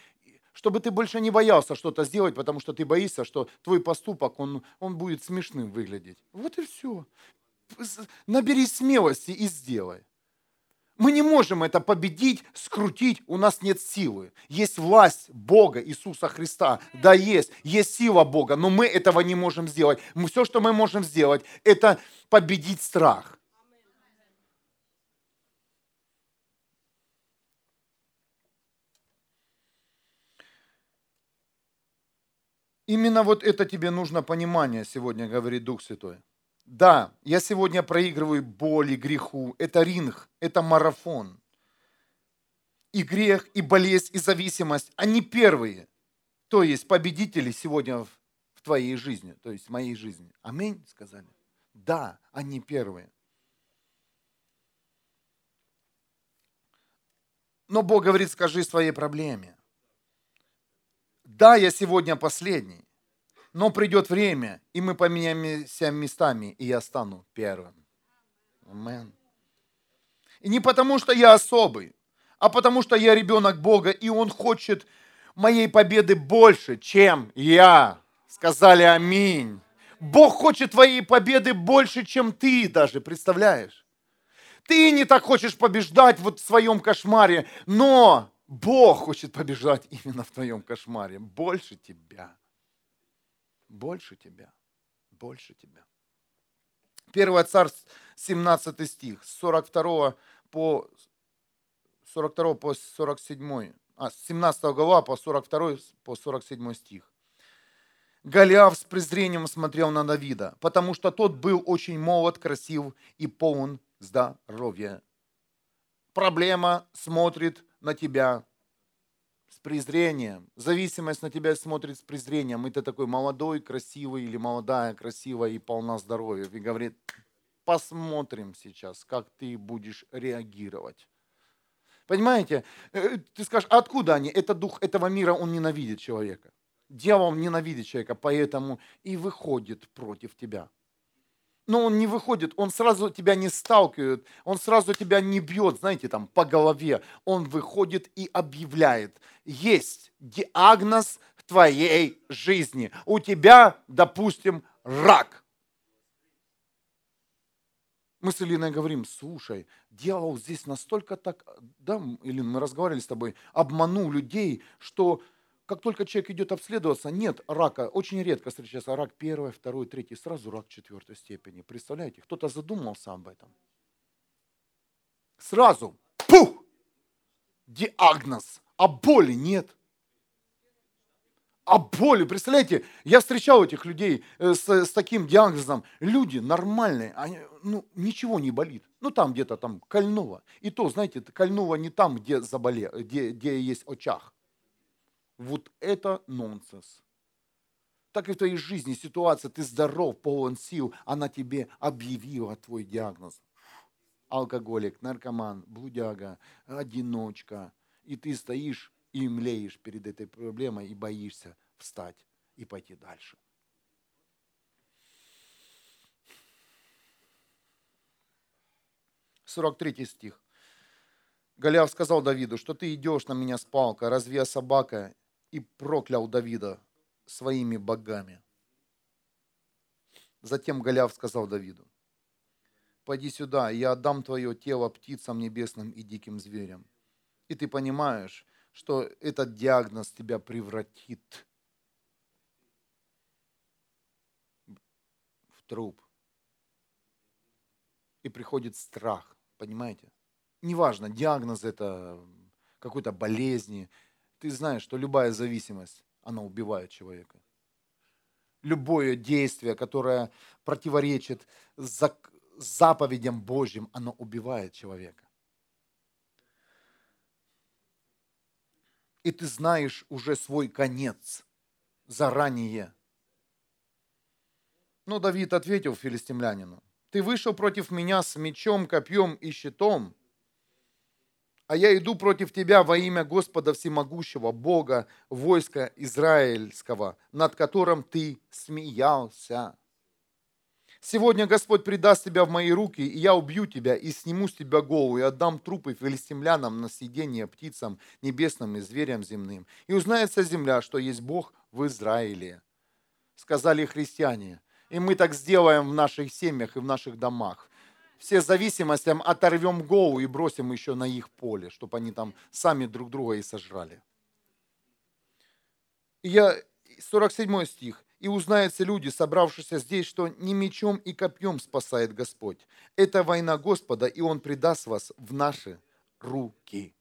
чтобы ты больше не боялся что-то сделать, потому что ты боишься, что твой поступок, он, он будет смешным выглядеть. Вот и все. набери смелости и сделай. Мы не можем это победить, скрутить, у нас нет силы. Есть власть Бога, Иисуса Христа. Да, есть, есть сила Бога, но мы этого не можем сделать. Мы, все, что мы можем сделать, это победить страх. Именно вот это тебе нужно понимание сегодня, говорит Дух Святой. Да, я сегодня проигрываю боли, греху. Это ринг, это марафон. И грех, и болезнь, и зависимость, они первые. То есть победители сегодня в твоей жизни, то есть в моей жизни. Аминь, сказали. Да, они первые. Но Бог говорит, скажи своей проблеме. Да, я сегодня последний, но придет время, и мы поменяемся местами, и я стану первым. Амен. И не потому, что я особый, а потому, что я ребенок Бога, и Он хочет моей победы больше, чем я. Сказали аминь. Бог хочет твоей победы больше, чем ты даже, представляешь? Ты не так хочешь побеждать вот в своем кошмаре, но Бог хочет побеждать именно в твоем кошмаре, больше тебя. Больше тебя. Больше тебя. 1 Царств, 17 стих, с 42 по 42 по 47, а, 17 глава по 42 по 47 стих. Голиаф с презрением смотрел на Давида, потому что тот был очень молод, красив и полон здоровья. Проблема смотрит на тебя с презрением. Зависимость на тебя смотрит с презрением. И ты такой молодой, красивый или молодая, красивая и полна здоровья. И говорит, посмотрим сейчас, как ты будешь реагировать. Понимаете? Э, ты скажешь, а откуда они? Это дух этого мира, он ненавидит человека. Дьявол ненавидит человека, поэтому и выходит против тебя но он не выходит, он сразу тебя не сталкивает, он сразу тебя не бьет, знаете, там, по голове. Он выходит и объявляет, есть диагноз в твоей жизни. У тебя, допустим, рак. Мы с Илиной говорим, слушай, дьявол здесь настолько так, да, или мы разговаривали с тобой, обманул людей, что как только человек идет обследоваться, нет рака, очень редко встречается рак первой, второй, третий, сразу рак четвертой степени. Представляете, кто-то задумался об этом. Сразу, пух, диагноз, а боли нет. А боли, представляете, я встречал этих людей э, с, с таким диагнозом. Люди нормальные, они, ну, ничего не болит. Ну, там где-то там кольнуло. И то, знаете, кольнуло не там, где, заболе, где, где есть очаг вот это нонсенс. Так и в твоей жизни ситуация, ты здоров, полон сил, она тебе объявила твой диагноз. Алкоголик, наркоман, блудяга, одиночка. И ты стоишь и млеешь перед этой проблемой и боишься встать и пойти дальше. Сорок третий стих. Голиаф сказал Давиду, что ты идешь на меня с палкой, разве я собака, и проклял Давида своими богами. Затем Голиаф сказал Давиду, «Пойди сюда, я отдам твое тело птицам небесным и диким зверям». И ты понимаешь, что этот диагноз тебя превратит в труп. И приходит страх, понимаете? Неважно, диагноз это какой-то болезни, ты знаешь, что любая зависимость, она убивает человека. Любое действие, которое противоречит заповедям Божьим, оно убивает человека. И ты знаешь уже свой конец заранее. Но Давид ответил филистимлянину, ты вышел против меня с мечом, копьем и щитом, а я иду против тебя во имя Господа Всемогущего, Бога, войска Израильского, над которым ты смеялся. Сегодня Господь предаст тебя в мои руки, и я убью тебя, и сниму с тебя голову, и отдам трупы филистимлянам на съедение птицам небесным и зверям земным. И узнает вся земля, что есть Бог в Израиле. Сказали христиане, И мы так сделаем в наших семьях и в наших домах. Все зависимостям оторвем голову и бросим еще на их поле, чтобы они там сами друг друга и сожрали. И я, 47 стих. «И узнаются люди, собравшиеся здесь, что не мечом и копьем спасает Господь. Это война Господа, и Он предаст вас в наши руки».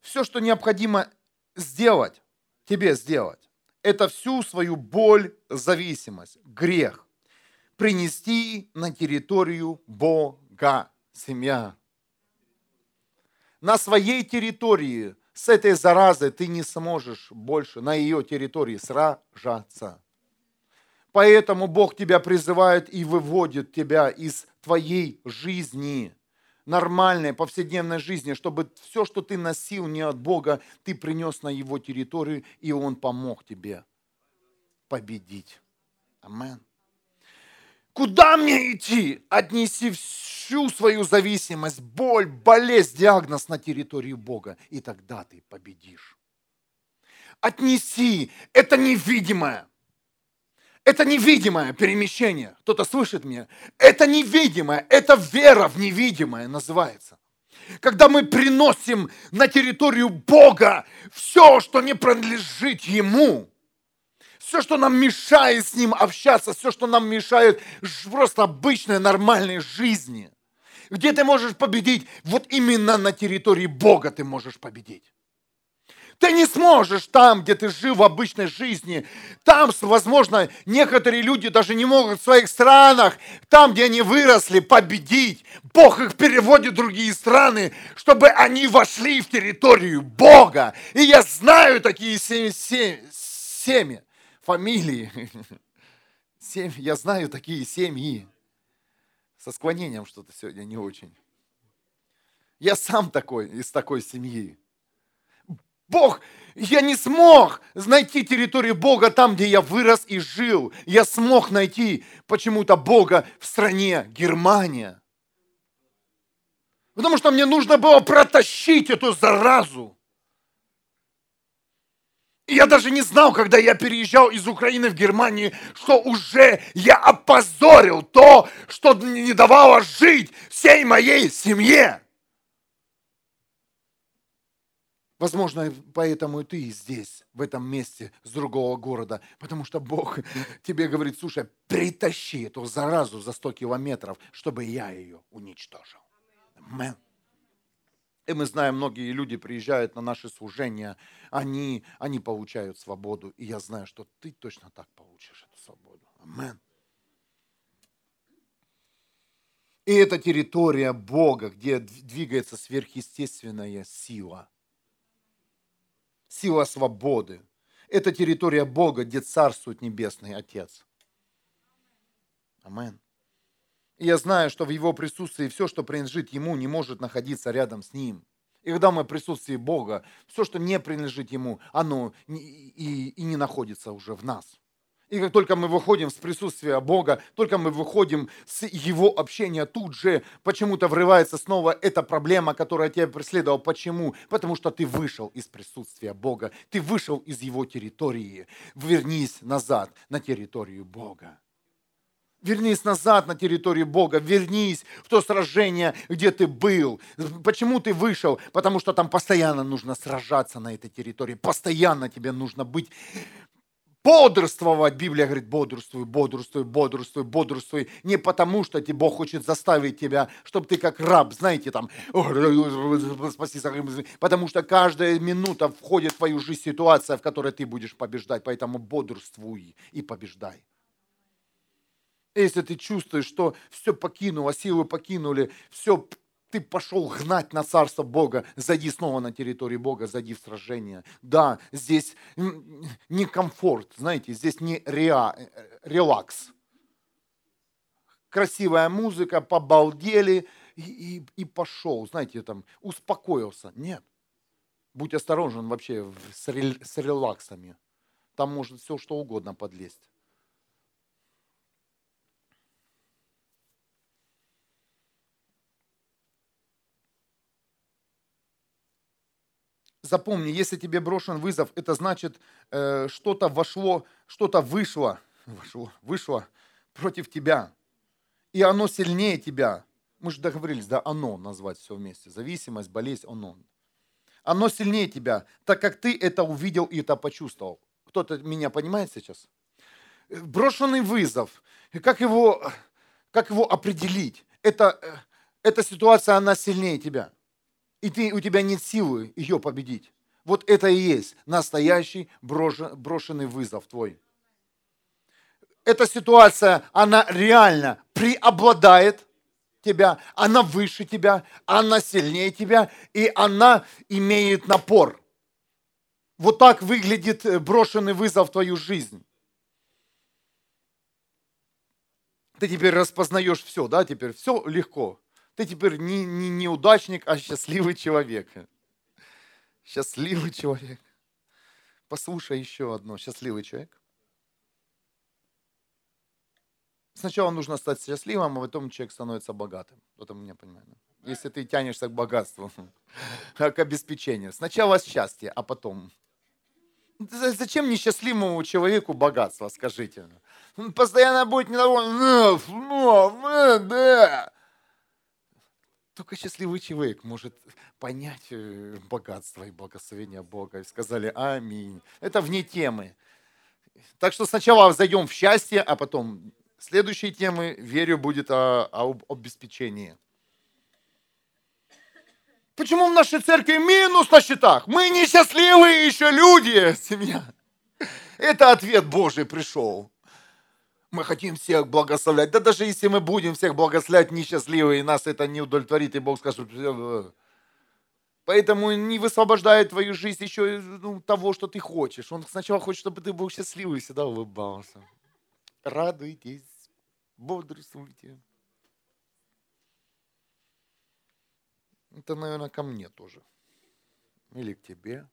Все, что необходимо сделать, тебе сделать, это всю свою боль, зависимость, грех принести на территорию Бога, семья. На своей территории с этой заразой ты не сможешь больше на ее территории сражаться. Поэтому Бог тебя призывает и выводит тебя из твоей жизни, нормальной повседневной жизни, чтобы все, что ты носил не от Бога, ты принес на Его территорию, и Он помог тебе победить. Амин. Куда мне идти? Отнеси всю свою зависимость, боль, болезнь, диагноз на территорию Бога, и тогда ты победишь. Отнеси это невидимое. Это невидимое перемещение. Кто-то слышит меня? Это невидимое, это вера в невидимое называется. Когда мы приносим на территорию Бога все, что не принадлежит Ему, все, что нам мешает с Ним общаться, все, что нам мешает просто обычной нормальной жизни. Где ты можешь победить? Вот именно на территории Бога ты можешь победить. Ты не сможешь там, где ты жил в обычной жизни. Там, возможно, некоторые люди даже не могут в своих странах, там, где они выросли, победить. Бог их переводит в другие страны, чтобы они вошли в территорию Бога. И я знаю такие семьи, семьи фамилии. Семь, я знаю такие семьи. Со склонением что-то сегодня не очень. Я сам такой, из такой семьи. Бог, я не смог найти территорию Бога там, где я вырос и жил. Я смог найти почему-то Бога в стране Германия. Потому что мне нужно было протащить эту заразу. Я даже не знал, когда я переезжал из Украины в Германию, что уже я опозорил то, что не давало жить всей моей семье. Возможно, поэтому и ты здесь, в этом месте, с другого города. Потому что Бог тебе говорит, слушай, притащи эту заразу за 100 километров, чтобы я ее уничтожил. Аминь. И мы знаем, многие люди приезжают на наши служения, они, они получают свободу. И я знаю, что ты точно так получишь эту свободу. Амен. И это территория Бога, где двигается сверхъестественная сила. Сила свободы. Это территория Бога, где царствует Небесный Отец. Амен. И я знаю, что в его присутствии все, что принадлежит ему, не может находиться рядом с ним. И когда мы в присутствии Бога, все, что не принадлежит ему, оно и, и, и не находится уже в нас. И как только мы выходим с присутствия Бога, только мы выходим с Его общения, тут же почему-то врывается снова эта проблема, которая тебя преследовала. Почему? Потому что ты вышел из присутствия Бога, ты вышел из Его территории. Вернись назад на территорию Бога. Вернись назад на территорию Бога, вернись в то сражение, где ты был. Почему ты вышел? Потому что там постоянно нужно сражаться на этой территории, постоянно тебе нужно быть бодрствовать. Библия говорит, бодрствуй, бодрствуй, бодрствуй, бодрствуй. Не потому, что тебе Бог хочет заставить тебя, чтобы ты как раб, знаете, там, спаси, потому что каждая минута входит в твою жизнь ситуация, в которой ты будешь побеждать. Поэтому бодрствуй и побеждай. Если ты чувствуешь, что все покинуло, силы покинули, все, ты пошел гнать на царство Бога, зайди снова на территорию Бога, зайди в сражение. Да, здесь не комфорт, знаете, здесь не реа, релакс. Красивая музыка, побалдели и, и, и пошел, знаете, там, успокоился. Нет. Будь осторожен вообще с, с релаксами. Там может все что угодно подлезть. Запомни, если тебе брошен вызов, это значит, э, что-то вошло, что-то вышло, вошло, вышло против тебя. И оно сильнее тебя. Мы же договорились, да, оно назвать все вместе. Зависимость, болезнь, оно. Оно сильнее тебя, так как ты это увидел и это почувствовал. Кто-то меня понимает сейчас? Брошенный вызов. Как его, как его определить? Это, э, эта ситуация, она сильнее тебя. И ты, у тебя нет силы ее победить. Вот это и есть настоящий брошенный вызов твой. Эта ситуация, она реально преобладает тебя, она выше тебя, она сильнее тебя, и она имеет напор. Вот так выглядит э, брошенный вызов в твою жизнь. Ты теперь распознаешь все, да, теперь все легко. Ты теперь не, не неудачник, а счастливый человек. Счастливый человек. Послушай еще одно. Счастливый человек. Сначала нужно стать счастливым, а потом человек становится богатым. Это меня понимает. Если ты тянешься к богатству, к обеспечению. Сначала счастье, а потом. Зачем несчастливому человеку богатство, скажите? Он постоянно будет недоволен. Только счастливый человек может понять э, богатство и благословение Бога. И сказали аминь. Это вне темы. Так что сначала зайдем в счастье, а потом Следующие темы, верю, будет о, о обеспечении. Почему в нашей церкви минус на счетах? Мы несчастливые еще люди, семья. Это ответ Божий пришел. Мы хотим всех благословлять. Да даже если мы будем всех благословлять несчастливые, нас это не удовлетворит, и Бог скажет, Поэтому не высвобождает твою жизнь еще ну, того, что ты хочешь. Он сначала хочет, чтобы ты был счастливый, всегда улыбался. Радуйтесь бодрствуйте. Это, наверное, ко мне тоже. Или к тебе.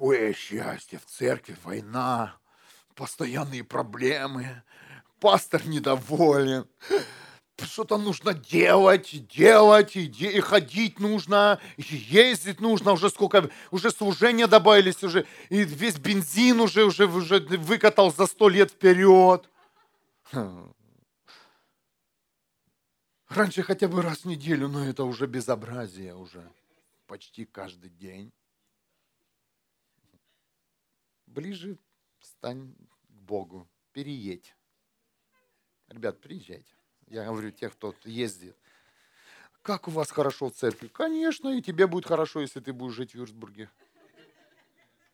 Какое счастье в церкви, война, постоянные проблемы, пастор недоволен, что-то нужно делать, делать, и, и ходить нужно, и ездить нужно, уже сколько, уже служения добавились, уже, и весь бензин уже, уже, уже выкатал за сто лет вперед. Раньше хотя бы раз в неделю, но это уже безобразие уже. Почти каждый день. Ближе стань к Богу, переедь. Ребят, приезжайте. Я говорю, тех, кто ездит. Как у вас хорошо в церкви? Конечно, и тебе будет хорошо, если ты будешь жить в Вюрсбурге.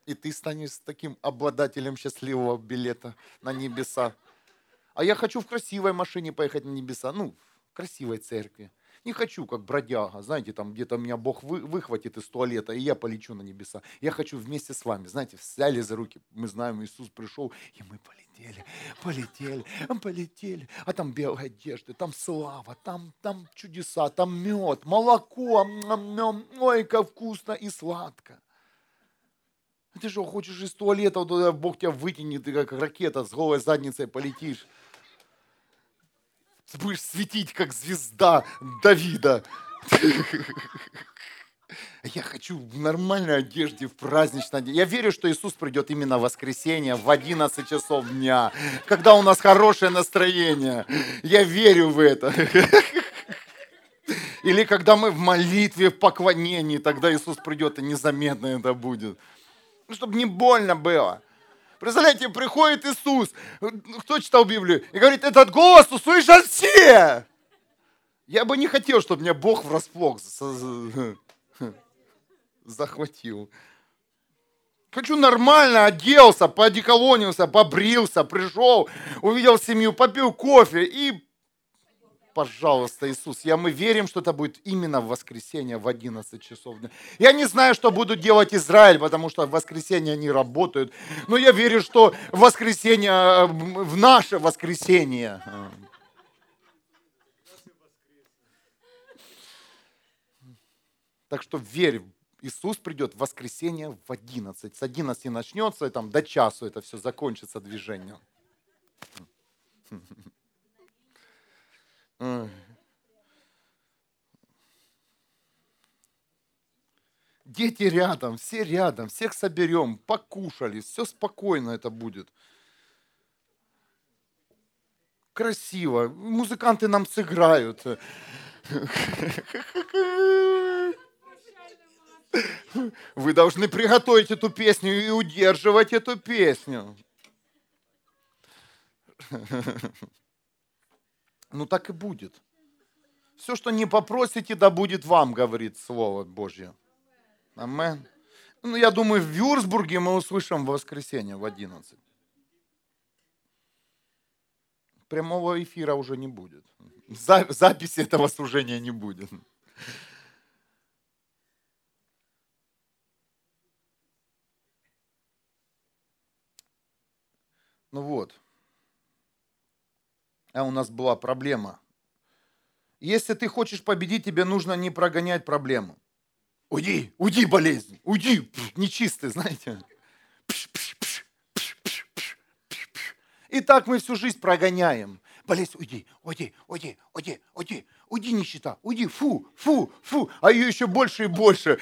И ты станешь таким обладателем счастливого билета на небеса. А я хочу в красивой машине поехать на небеса. Ну, в красивой церкви. Не хочу, как бродяга, знаете, там где-то меня Бог вы, выхватит из туалета, и я полечу на небеса. Я хочу вместе с вами, знаете, взяли за руки, мы знаем, Иисус пришел, и мы полетели, полетели, полетели. А там белые одежды, там слава, там, там чудеса, там мед, молоко, ой, как вкусно и сладко. Ты что, хочешь из туалета, Бог тебя вытянет, ты как ракета с голой задницей полетишь будешь светить, как звезда Давида. Я хочу в нормальной одежде, в праздничной одежде. Я верю, что Иисус придет именно в воскресенье в 11 часов дня, когда у нас хорошее настроение. Я верю в это. Или когда мы в молитве, в поклонении, тогда Иисус придет, и незаметно это будет. Ну, чтобы не больно было. Представляете, приходит Иисус, кто читал Библию, и говорит, этот голос услышат все. Я бы не хотел, чтобы меня Бог врасплох захватил. Хочу нормально оделся, поодеколонился, побрился, пришел, увидел семью, попил кофе и пожалуйста, Иисус. Я, мы верим, что это будет именно в воскресенье в 11 часов дня. Я не знаю, что будут делать Израиль, потому что в воскресенье они работают. Но я верю, что в воскресенье, э, в наше воскресенье. Так что верь, Иисус придет в воскресенье в 11. С 11 начнется, и там до часу это все закончится движением. Дети рядом, все рядом, всех соберем, покушали, все спокойно это будет. Красиво, музыканты нам сыграют. Вы должны приготовить эту песню и удерживать эту песню. Ну так и будет. Все, что не попросите, да будет вам, говорит Слово Божье. Амен. Ну, я думаю, в Вюрсбурге мы услышим в воскресенье в 11. Прямого эфира уже не будет. Записи этого служения не будет. Ну вот. А у нас была проблема. Если ты хочешь победить, тебе нужно не прогонять проблему. Уйди, уйди, болезнь, уйди, нечистый, знаете. И так мы всю жизнь прогоняем. Болезнь, уйди, уйди, уйди, уйди, уйди, Уйди, нищета, уйди, фу, фу, фу, а ее еще больше и больше.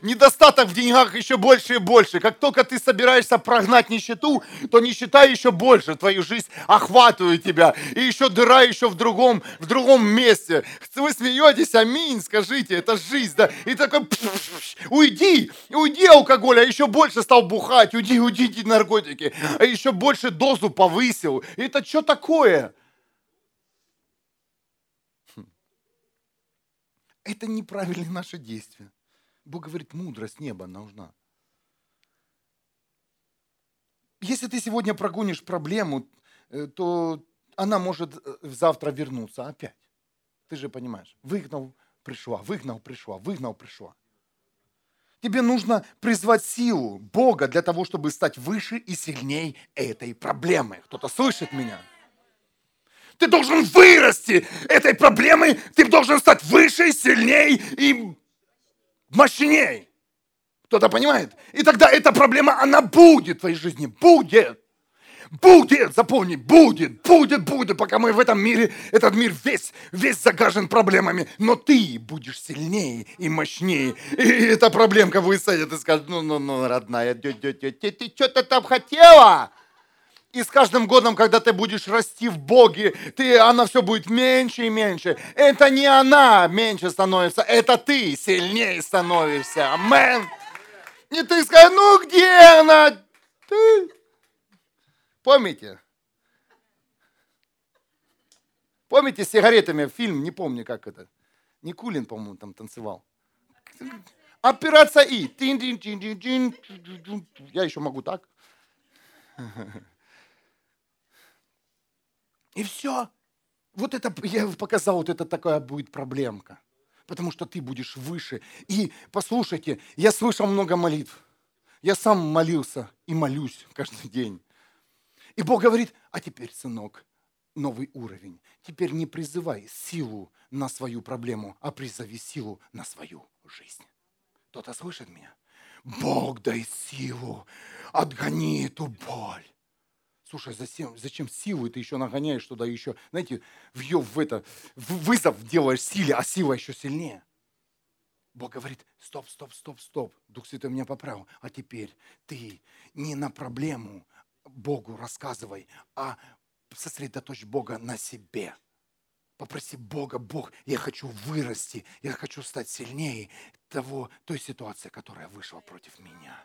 Недостаток в деньгах еще больше и больше. Как только ты собираешься прогнать нищету, то нищета еще больше твою жизнь охватывает тебя. И еще дыра еще в другом, в другом месте. Вы смеетесь, аминь, скажите, это жизнь, да? И такой, уйди, уйди алкоголь, а еще больше стал бухать, уйди, уйди наркотики, а еще больше дозу повысил. Это что такое? Это неправильные наши действия. Бог говорит, мудрость неба нужна. Если ты сегодня прогонишь проблему, э, то она может э, завтра вернуться опять. Ты же понимаешь. Выгнал, пришла, выгнал, пришла, выгнал, пришла. Тебе нужно призвать силу Бога для того, чтобы стать выше и сильней этой проблемы. Кто-то слышит меня? Ты должен вырасти этой проблемой, ты должен стать выше, сильней и мощней. Кто-то понимает? И тогда эта проблема, она будет в твоей жизни, будет. Будет, запомни, будет, будет, будет, пока мы в этом мире, этот мир весь, весь загажен проблемами, но ты будешь сильнее и мощнее. И эта проблемка высадит и скажет, ну, ну, ну, родная, ты что-то там хотела? И с каждым годом, когда ты будешь расти в Боге, ты, она все будет меньше и меньше. Это не она меньше становится, это ты сильнее становишься. Амен. И ты скажешь, ну где она? Ты... Помните? Помните с сигаретами фильм, не помню как это. Никулин, по-моему, там танцевал. Операция И. Я еще могу так. И все. Вот это, я показал, вот это такая будет проблемка. Потому что ты будешь выше. И послушайте, я слышал много молитв. Я сам молился и молюсь каждый день. И Бог говорит, а теперь, сынок, новый уровень. Теперь не призывай силу на свою проблему, а призови силу на свою жизнь. Кто-то слышит меня? Бог дай силу, отгони эту боль. Слушай, зачем, зачем силу ты еще нагоняешь туда еще? Знаете, в, в это, в вызов делаешь силе, а сила еще сильнее. Бог говорит, стоп, стоп, стоп, стоп. Дух Святой меня поправил. А теперь ты не на проблему Богу рассказывай, а сосредоточь Бога на себе. Попроси Бога, Бог, я хочу вырасти, я хочу стать сильнее того, той ситуации, которая вышла против меня.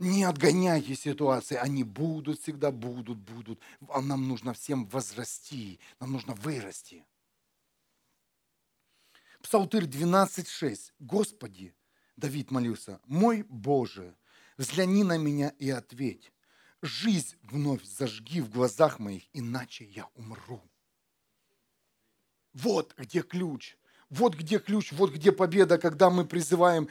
Не отгоняйте ситуации, они будут, всегда будут, будут. А нам нужно всем возрасти, нам нужно вырасти. Псалтырь 12.6. Господи, Давид молился, мой Боже, взгляни на меня и ответь. Жизнь вновь зажги в глазах моих, иначе я умру. Вот где ключ. Вот где ключ, вот где победа, когда мы призываем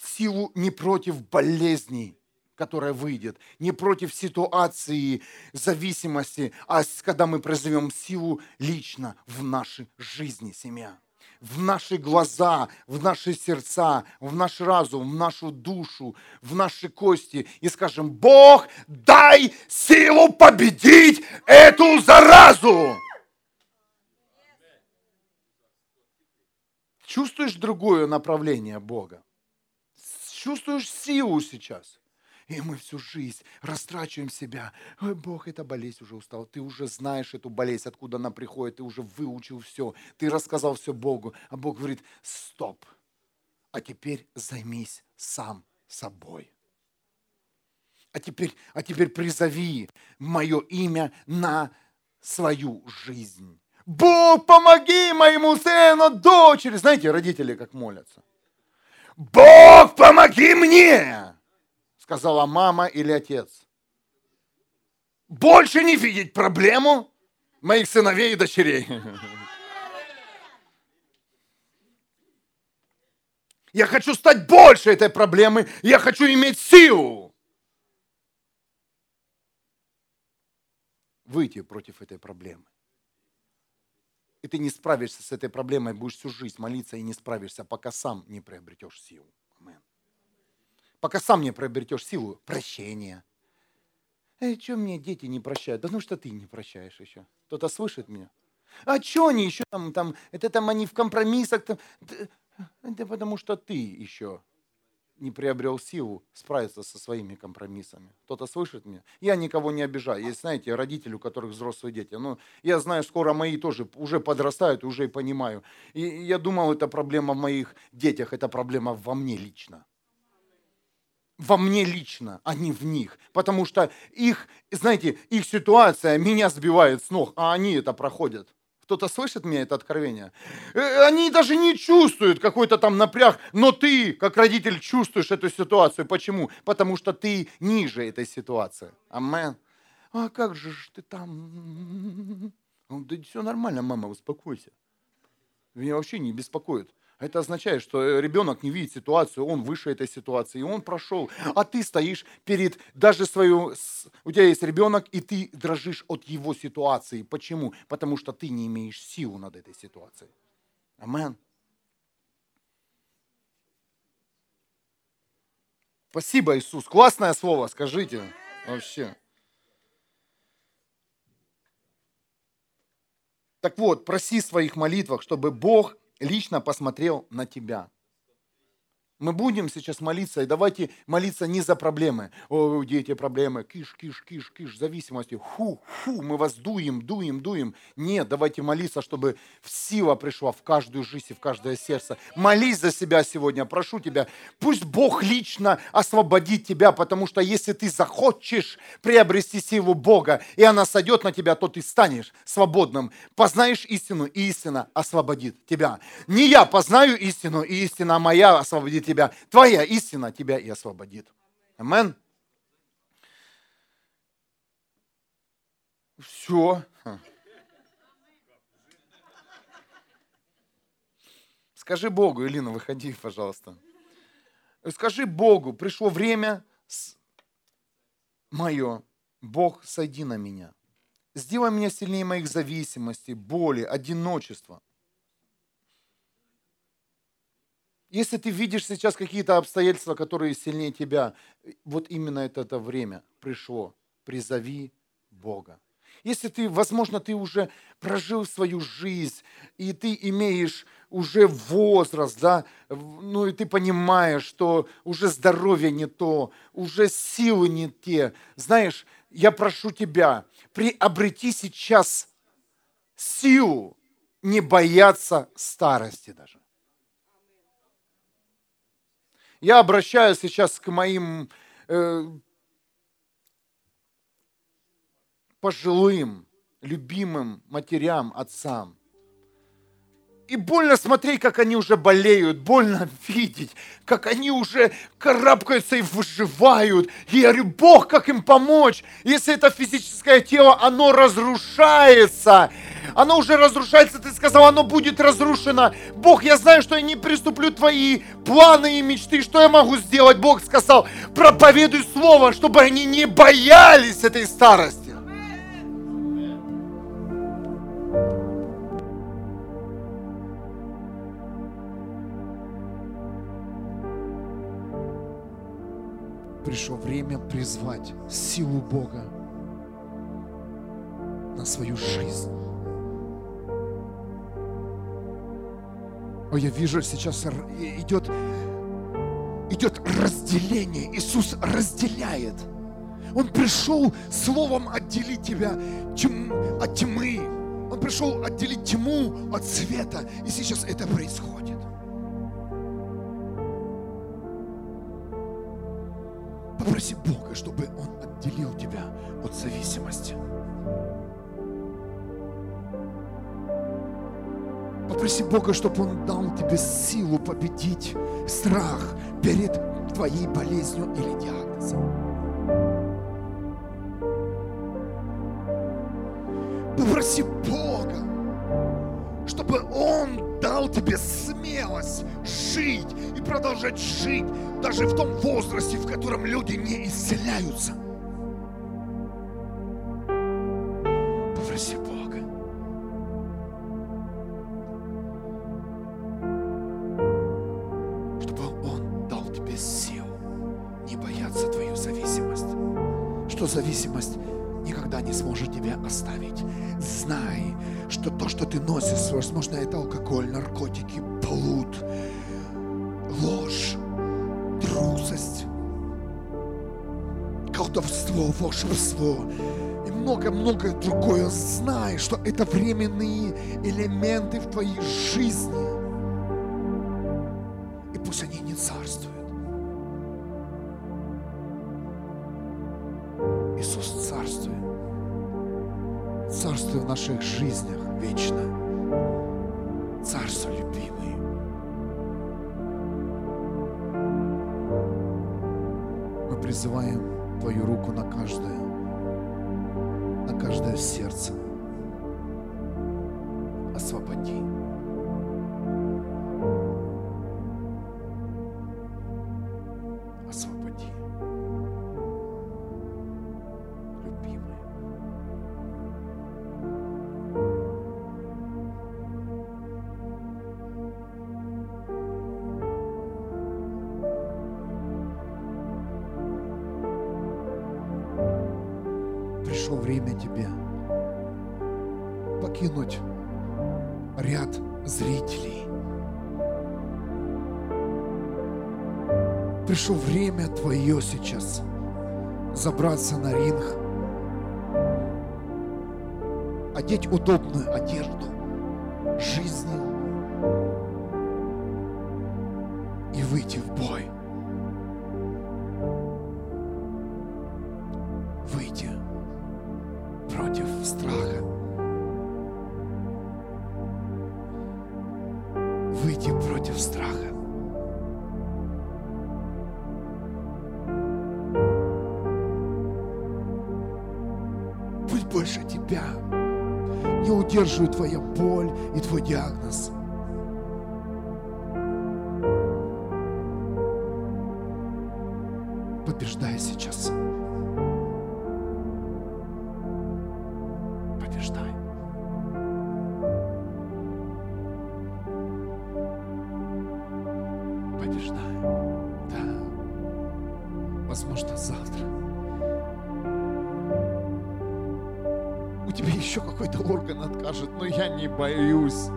силу не против болезней, которая выйдет, не против ситуации зависимости, а когда мы призовем силу лично в нашей жизни, семья в наши глаза, в наши сердца, в наш разум, в нашу душу, в наши кости и скажем, Бог, дай силу победить эту заразу. Чувствуешь другое направление Бога? Чувствуешь силу сейчас? И мы всю жизнь растрачиваем себя. Ой, Бог, эта болезнь уже устала. Ты уже знаешь эту болезнь, откуда она приходит. Ты уже выучил все. Ты рассказал все Богу. А Бог говорит, стоп. А теперь займись сам собой. А теперь, а теперь призови мое имя на свою жизнь. Бог, помоги моему сыну, дочери. Знаете, родители как молятся. Бог, помоги мне! Сказала мама или отец. Больше не видеть проблему моих сыновей и дочерей. Я хочу стать больше этой проблемы, я хочу иметь силу. Выйти против этой проблемы. И ты не справишься с этой проблемой, будешь всю жизнь молиться и не справишься, пока сам не приобретешь силу. Пока сам не приобретешь силу прощения. Эй, что мне дети не прощают? Да ну что ты не прощаешь еще? Кто-то слышит меня? А что они еще там, там, это там они в компромиссах, там, это потому что ты еще не приобрел силу справиться со своими компромиссами. Кто-то слышит меня? Я никого не обижаю. Есть, знаете, родители, у которых взрослые дети. Ну, я знаю, скоро мои тоже уже подрастают, уже и понимаю. И я думал, это проблема в моих детях, это проблема во мне лично во мне лично, а не в них. Потому что их, знаете, их ситуация меня сбивает с ног, а они это проходят. Кто-то слышит меня это откровение? Э, они даже не чувствуют какой-то там напряг, но ты, как родитель, чувствуешь эту ситуацию. Почему? Потому что ты ниже этой ситуации. Амен. А как же ты там? Да все нормально, мама, успокойся. Меня вообще не беспокоит. Это означает, что э, ребенок не видит ситуацию, он выше этой ситуации, и он прошел. А ты стоишь перед даже свою... У тебя есть ребенок, и ты дрожишь от его ситуации. Почему? Потому что ты не имеешь силу над этой ситуацией. Амен. Спасибо, Иисус. Классное слово, скажите. Вообще. Так вот, проси в своих молитвах, чтобы Бог лично посмотрел на тебя. Мы будем сейчас молиться, и давайте молиться не за проблемы. О, дети, проблемы, киш, киш, киш, киш, зависимости. Фу, фу, мы вас дуем, дуем, дуем. Нет, давайте молиться, чтобы сила пришла в каждую жизнь и в каждое сердце. Молись за себя сегодня, прошу тебя. Пусть Бог лично освободит тебя, потому что если ты захочешь приобрести силу Бога, и она сойдет на тебя, то ты станешь свободным. Познаешь истину, и истина освободит тебя. Не я познаю истину, и истина моя освободит твоя истина тебя и освободит. Амен. Все. Скажи Богу, Илина, выходи, пожалуйста. Скажи Богу, пришло время мое, Бог, сойди на меня. Сделай меня сильнее моих зависимостей, боли, одиночества. Если ты видишь сейчас какие-то обстоятельства, которые сильнее тебя, вот именно это, это время пришло. Призови Бога. Если ты, возможно, ты уже прожил свою жизнь, и ты имеешь уже возраст, да, ну и ты понимаешь, что уже здоровье не то, уже силы не те. Знаешь, я прошу тебя, приобрети сейчас силу не бояться старости даже. Я обращаюсь сейчас к моим э, пожилым, любимым матерям, отцам. И больно смотреть, как они уже болеют, больно видеть, как они уже карабкаются и выживают. И я говорю, Бог, как им помочь, если это физическое тело, оно разрушается. Оно уже разрушается, ты сказал, оно будет разрушено. Бог, я знаю, что я не приступлю твои планы и мечты. Что я могу сделать? Бог сказал, проповедуй слово, чтобы они не боялись этой старости. Пришло время призвать силу Бога на свою жизнь. О, я вижу сейчас идет, идет разделение. Иисус разделяет. Он пришел словом отделить тебя от тьмы. Он пришел отделить тьму от света. И сейчас это происходит. Попроси Бога, чтобы Он отделил тебя от зависимости. Попроси Бога, чтобы Он дал тебе силу победить страх перед твоей болезнью или диагнозом. Попроси Бога, чтобы Он дал тебе смелость жить и продолжать жить даже в том возрасте, в котором люди не исцеляются. Колдовство, волшебство и много-много другое. Знай, что это временные элементы в твоей жизни. o topo. Побеждай. Побеждай. Да. Возможно, завтра. у тебя еще какой-то орган откажет, но я не боюсь.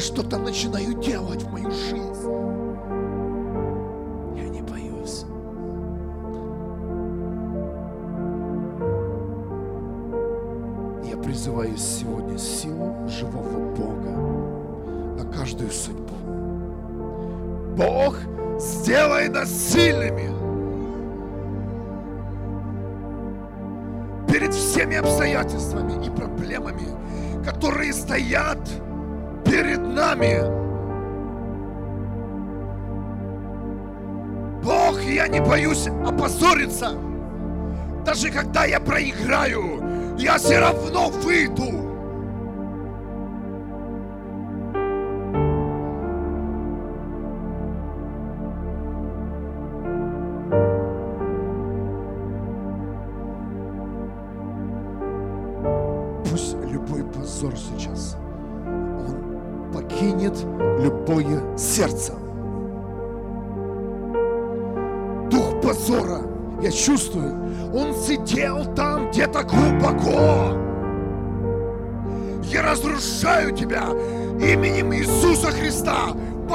Что-то начинаю делать в мою жизнь, я не боюсь. Я призываю сегодня силу живого Бога на каждую судьбу. Бог, сделай нас сильными. Перед всеми обстоятельствами и проблемами, которые стоят перед нами. Бог, я не боюсь опозориться. Даже когда я проиграю, я все равно выйду.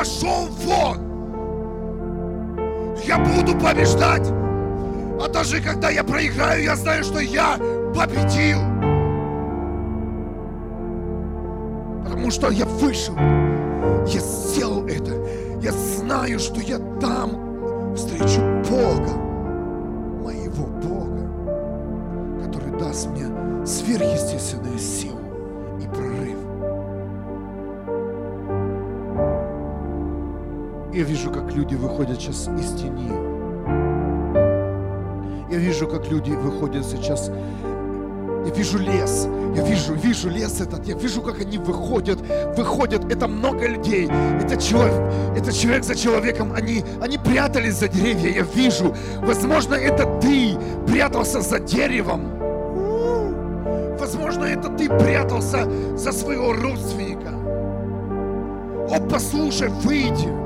Пошел вон. Я буду побеждать. А даже когда я проиграю, я знаю, что я победил. Потому что я вышел. Я сделал это. Я знаю, что я там встречу Бога. Моего Бога. Который даст мне сверхъестественную силу Я вижу, как люди выходят сейчас из тени. Я вижу, как люди выходят сейчас. Я вижу лес. Я вижу, вижу лес этот. Я вижу, как они выходят, выходят. Это много людей. Это человек, это человек за человеком. Они, они прятались за деревья. Я вижу. Возможно, это ты прятался за деревом. Возможно, это ты прятался за своего родственника. О, послушай, выйди.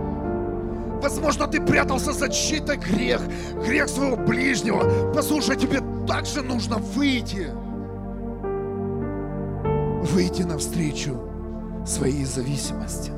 Возможно, ты прятался за чей-то грех, грех своего ближнего. Послушай, тебе также нужно выйти. Выйти навстречу своей зависимости.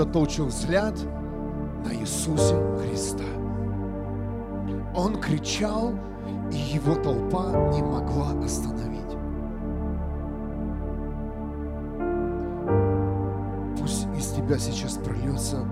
Сосредоточил взгляд на Иисусе Христа. Он кричал, и его толпа не могла остановить. Пусть из тебя сейчас прольется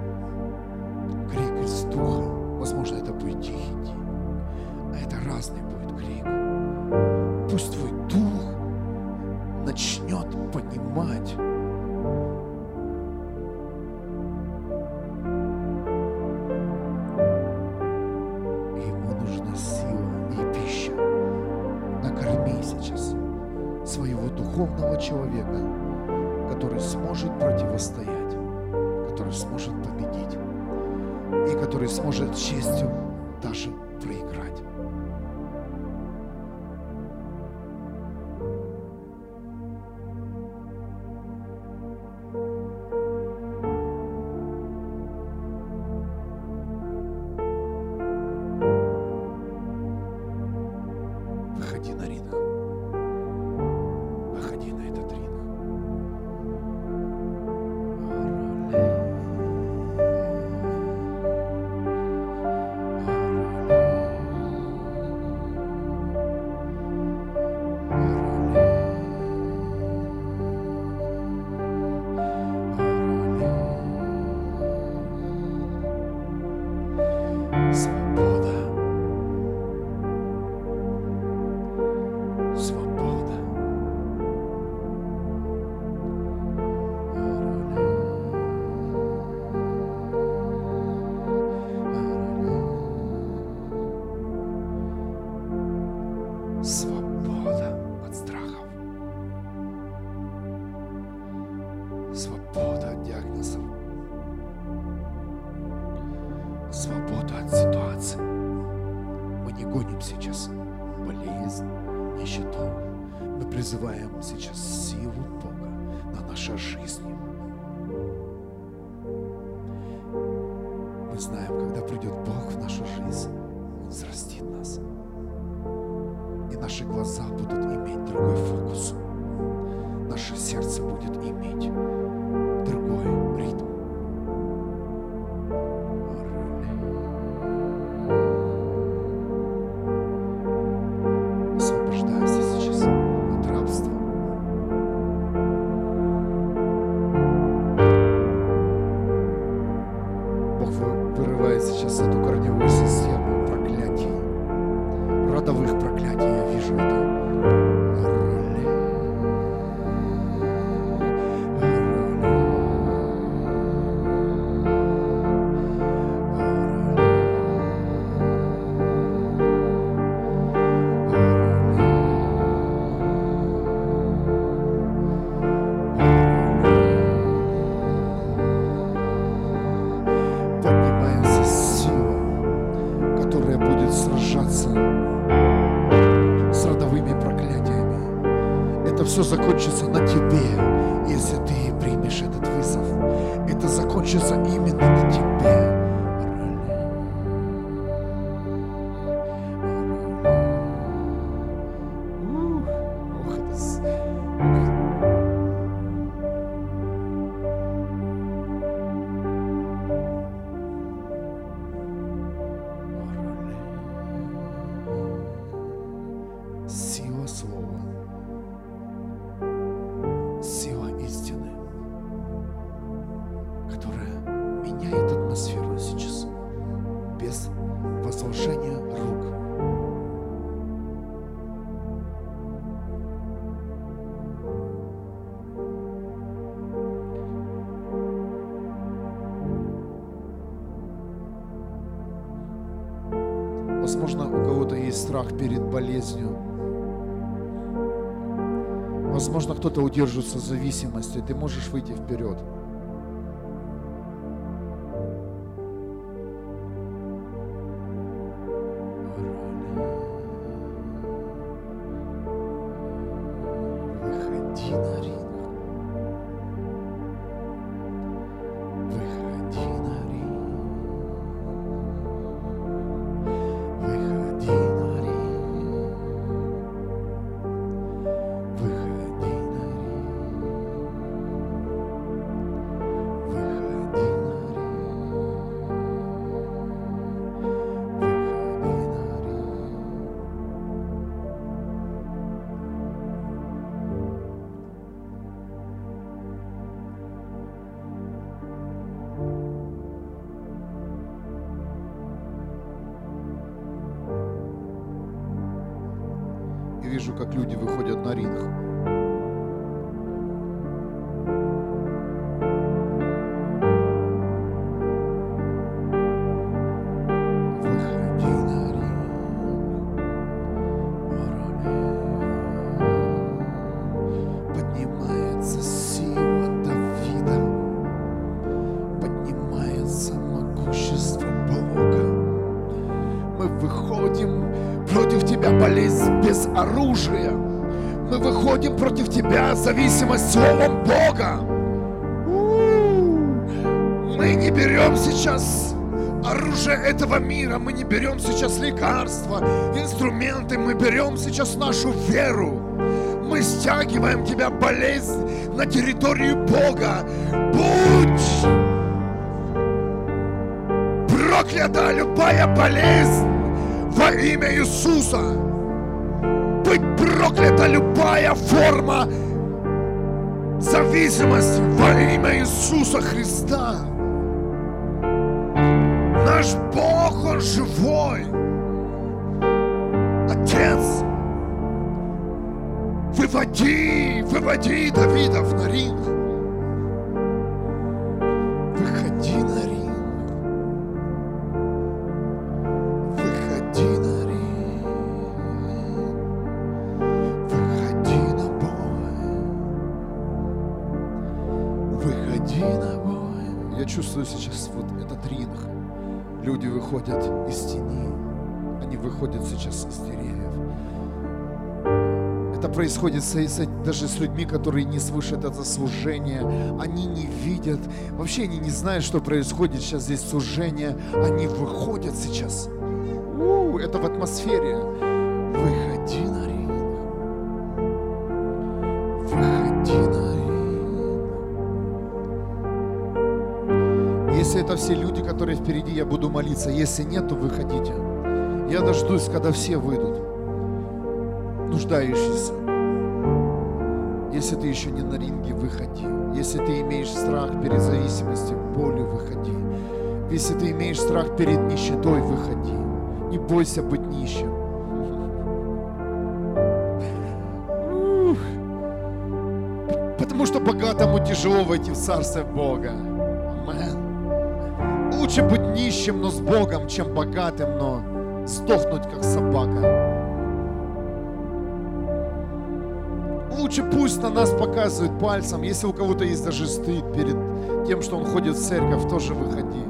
кто-то удерживается зависимости. Ты можешь выйти вперед. Болезнь без оружия. Мы выходим против тебя, зависимость словом Бога. Мы не берем сейчас оружие этого мира, мы не берем сейчас лекарства, инструменты, мы берем сейчас нашу веру. Мы стягиваем тебя, болезнь, на территорию Бога. Будь проклята любая болезнь во имя Иисуса. Быть проклята любая форма зависимости во имя Иисуса Христа. Наш Бог, Он живой. Отец, выводи, выводи Давидов на ринг. Выходят сейчас из деревьев. Это происходит даже с людьми, которые не слышат это служение. Они не видят. Вообще они не знают, что происходит сейчас здесь служение. Они выходят сейчас. У, это в атмосфере. Выходи на ринг. Выходи на ринг. Если это все люди, которые впереди, я буду молиться. Если нет, то выходите. Я дождусь, когда все выйдут. Нуждающиеся. Если ты еще не на ринге, выходи. Если ты имеешь страх перед зависимостью, болью, выходи. Если ты имеешь страх перед нищетой, выходи. Не бойся быть нищим. Потому что богатому тяжело войти в Царство Бога. Лучше быть нищим, но с Богом, чем богатым, но сдохнуть, как собака. Лучше пусть на нас показывает пальцем, если у кого-то есть даже стыд перед тем, что он ходит в церковь, тоже выходи.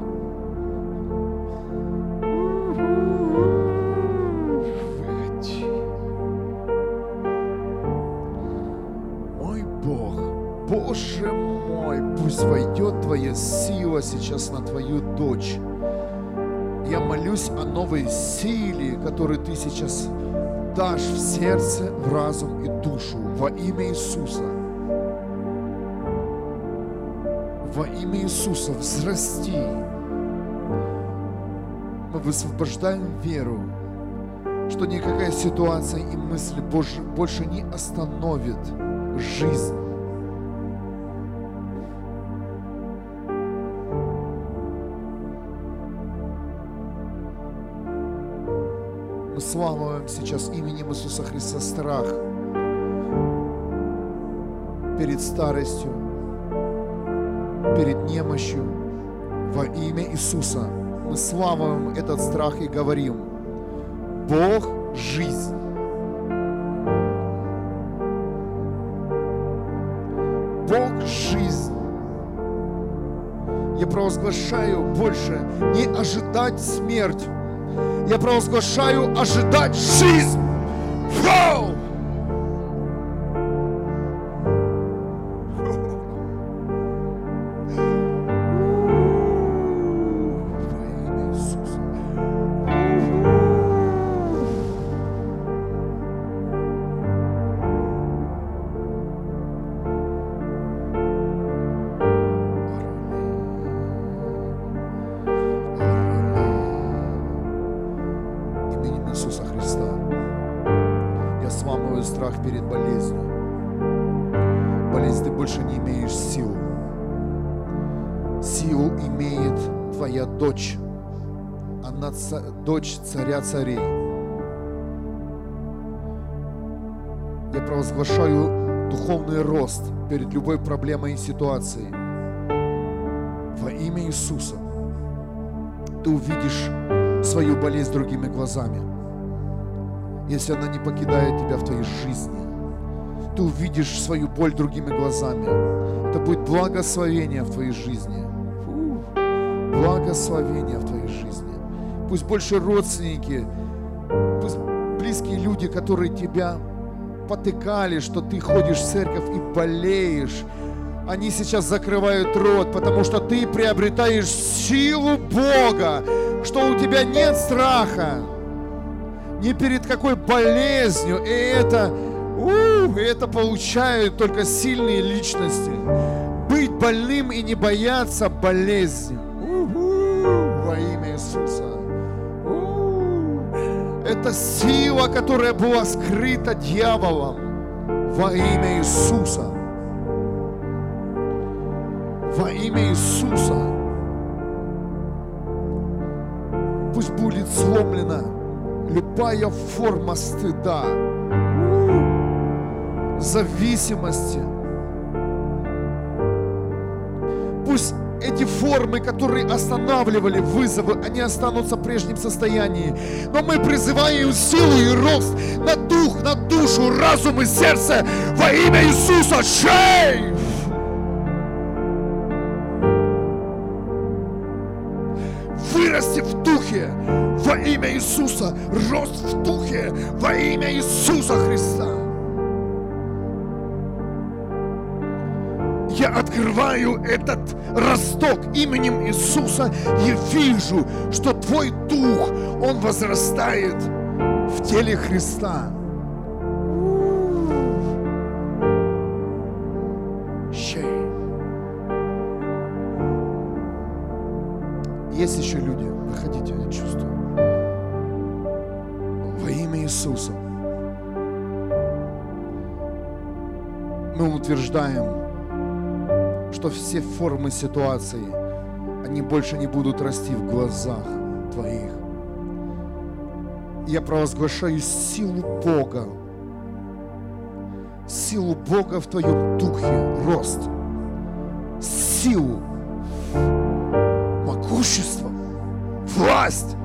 сила сейчас на твою дочь. Новой силе, которую Ты сейчас дашь в сердце, в разум и душу во имя Иисуса. Во имя Иисуса взрасти. Мы высвобождаем веру, что никакая ситуация и мысль больше не остановит жизнь. Мы славуем сейчас именем Иисуса Христа страх перед старостью, перед немощью. Во имя Иисуса мы славуем этот страх и говорим, Бог – жизнь. Бог – жизнь. Я провозглашаю больше не ожидать смерть. Я провозглашаю ожидать жизнь. Вау! Дочь царя царей. Я провозглашаю духовный рост перед любой проблемой и ситуацией. Во имя Иисуса ты увидишь свою болезнь другими глазами. Если она не покидает тебя в твоей жизни, ты увидишь свою боль другими глазами. Это будет благословение в твоей жизни. Благословение в твоей жизни пусть больше родственники, пусть близкие люди, которые тебя потыкали, что ты ходишь в церковь и болеешь, они сейчас закрывают рот, потому что ты приобретаешь силу Бога, что у тебя нет страха ни перед какой болезнью, и это, у, это получают только сильные личности. Быть больным и не бояться болезни. Это сила, которая была скрыта дьяволом во имя Иисуса. Во имя Иисуса. Пусть будет сломлена любая форма стыда, зависимости. Пусть эти формы, которые останавливали вызовы, они останутся в прежнем состоянии. Но мы призываем силу и рост на дух, на душу, разум и сердце во имя Иисуса. Шейв! Вырасти в духе во имя Иисуса. Рост в духе во имя Иисуса Христа. Я открываю этот росток именем Иисуса и вижу, что Твой Дух, Он возрастает в теле Христа. Есть еще люди, выходите, я чувствую. Во имя Иисуса мы утверждаем, что все формы ситуации, они больше не будут расти в глазах твоих. Я провозглашаю силу Бога, силу Бога в твоем духе, рост, силу, могущество, власть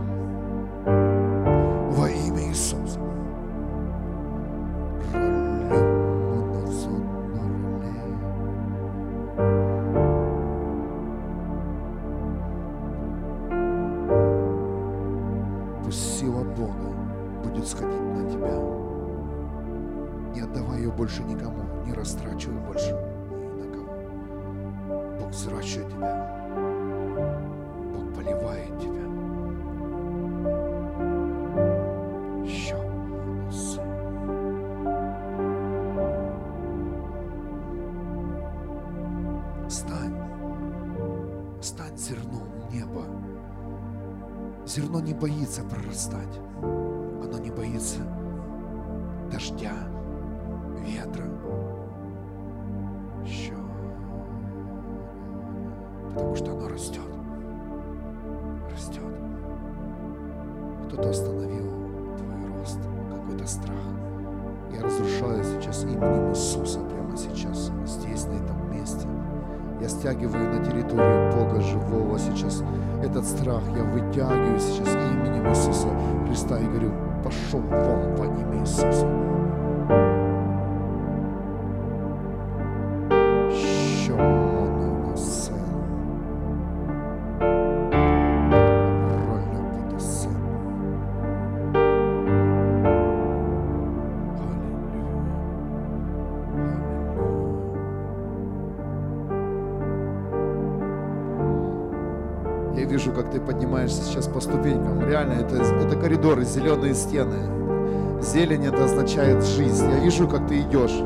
зеленые стены. Зелень это означает жизнь. Я вижу, как ты идешь.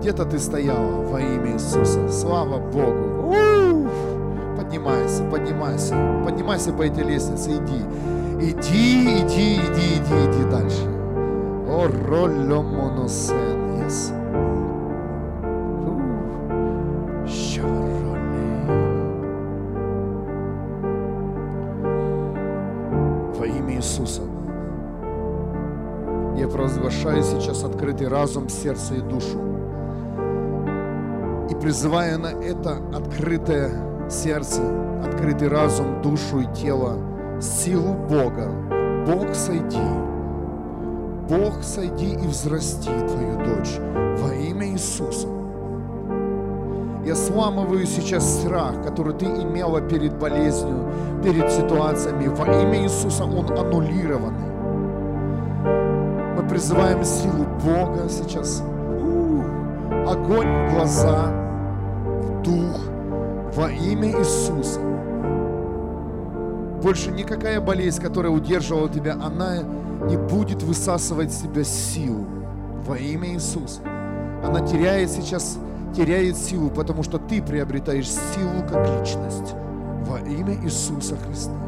Где-то ты стояла во имя Иисуса. Слава Богу. У! Поднимайся, поднимайся. Поднимайся по этой лестнице. Иди. Иди, иди, иди, иди, иди дальше. О, ролло моносен. Yes. Иисуса. Я провозглашаю сейчас открытый разум, сердце и душу. И призывая на это открытое сердце, открытый разум, душу и тело, силу Бога. Бог, сойди. Бог, сойди и взрасти твою дочь во имя Иисуса. Я сламываю сейчас страх, который ты имела перед болезнью, перед ситуациями. Во имя Иисуса он аннулированный. Мы призываем силу Бога сейчас. Огонь в глаза, в дух, во имя Иисуса. Больше никакая болезнь, которая удерживала тебя, она не будет высасывать с тебя силу во имя Иисуса. Она теряет сейчас, теряет силу, потому что ты приобретаешь силу как личность во имя Иисуса Христа.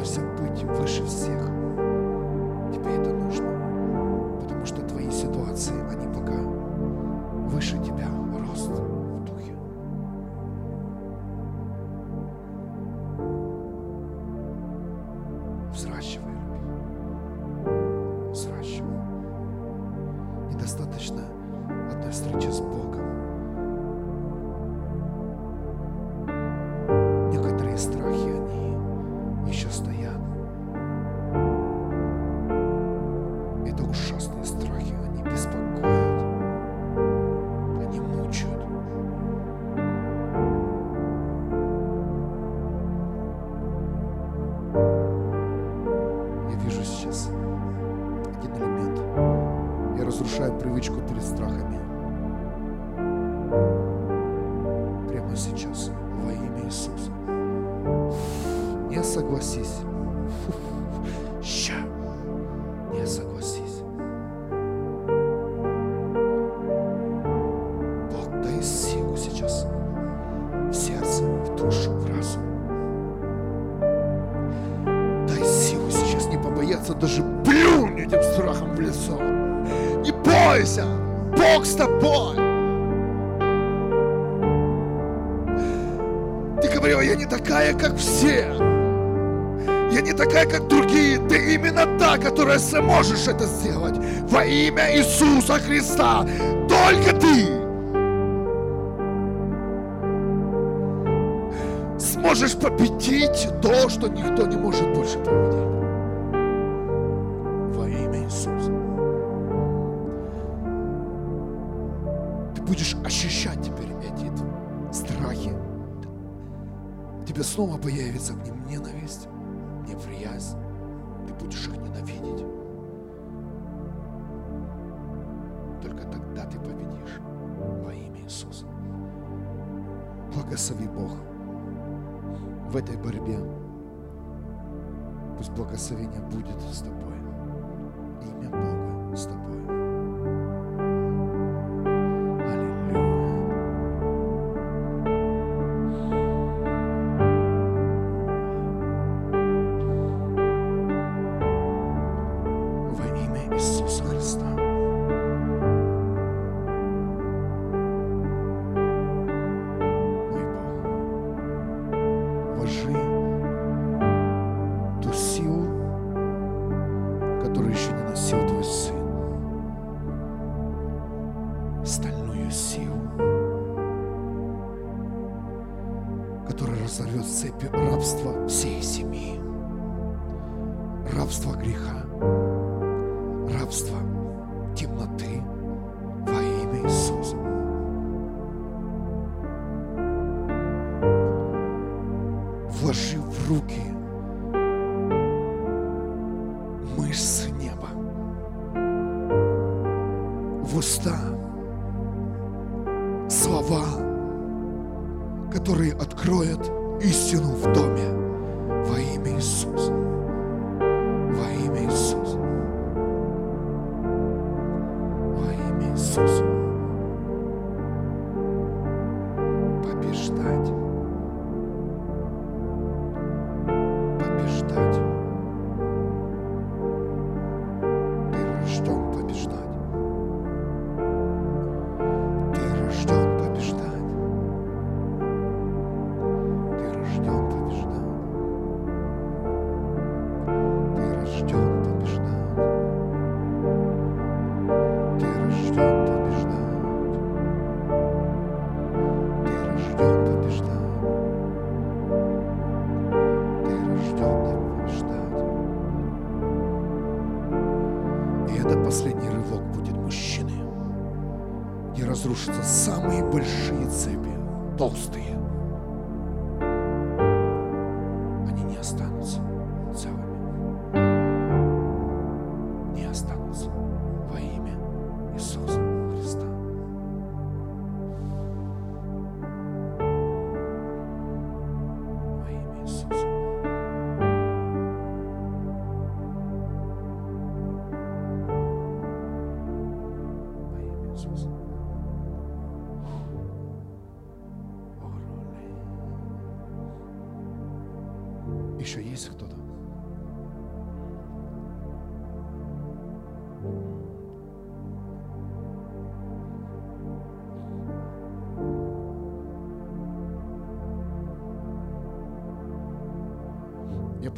просят быть выше всех. Сможешь это сделать во имя Иисуса Христа, только ты сможешь победить то, что никто не может больше победить. Во имя Иисуса. Ты будешь ощущать теперь эти страхи. Тебе снова появится внимание благослови Бог в этой борьбе. Пусть благословение будет с тобой. Имя Бога с тобой.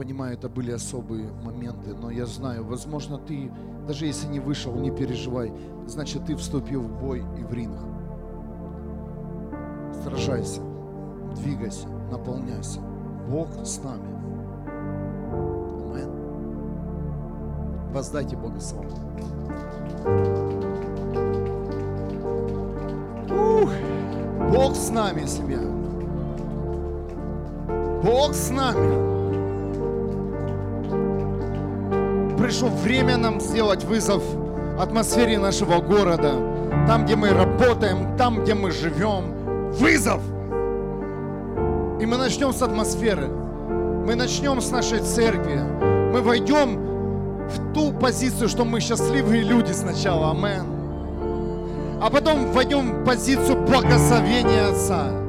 Понимаю, это были особые моменты, но я знаю, возможно, ты, даже если не вышел, не переживай, значит, ты вступил в бой и в ринг. Сражайся, двигайся, наполняйся. Бог с нами. Амен. Воздайте Богу славу. Ух, Бог с нами, семья. Бог с нами. Пришло время нам сделать вызов атмосфере нашего города, там, где мы работаем, там, где мы живем. Вызов! И мы начнем с атмосферы. Мы начнем с нашей церкви. Мы войдем в ту позицию, что мы счастливые люди сначала. Амен. А потом войдем в позицию благословения Отца.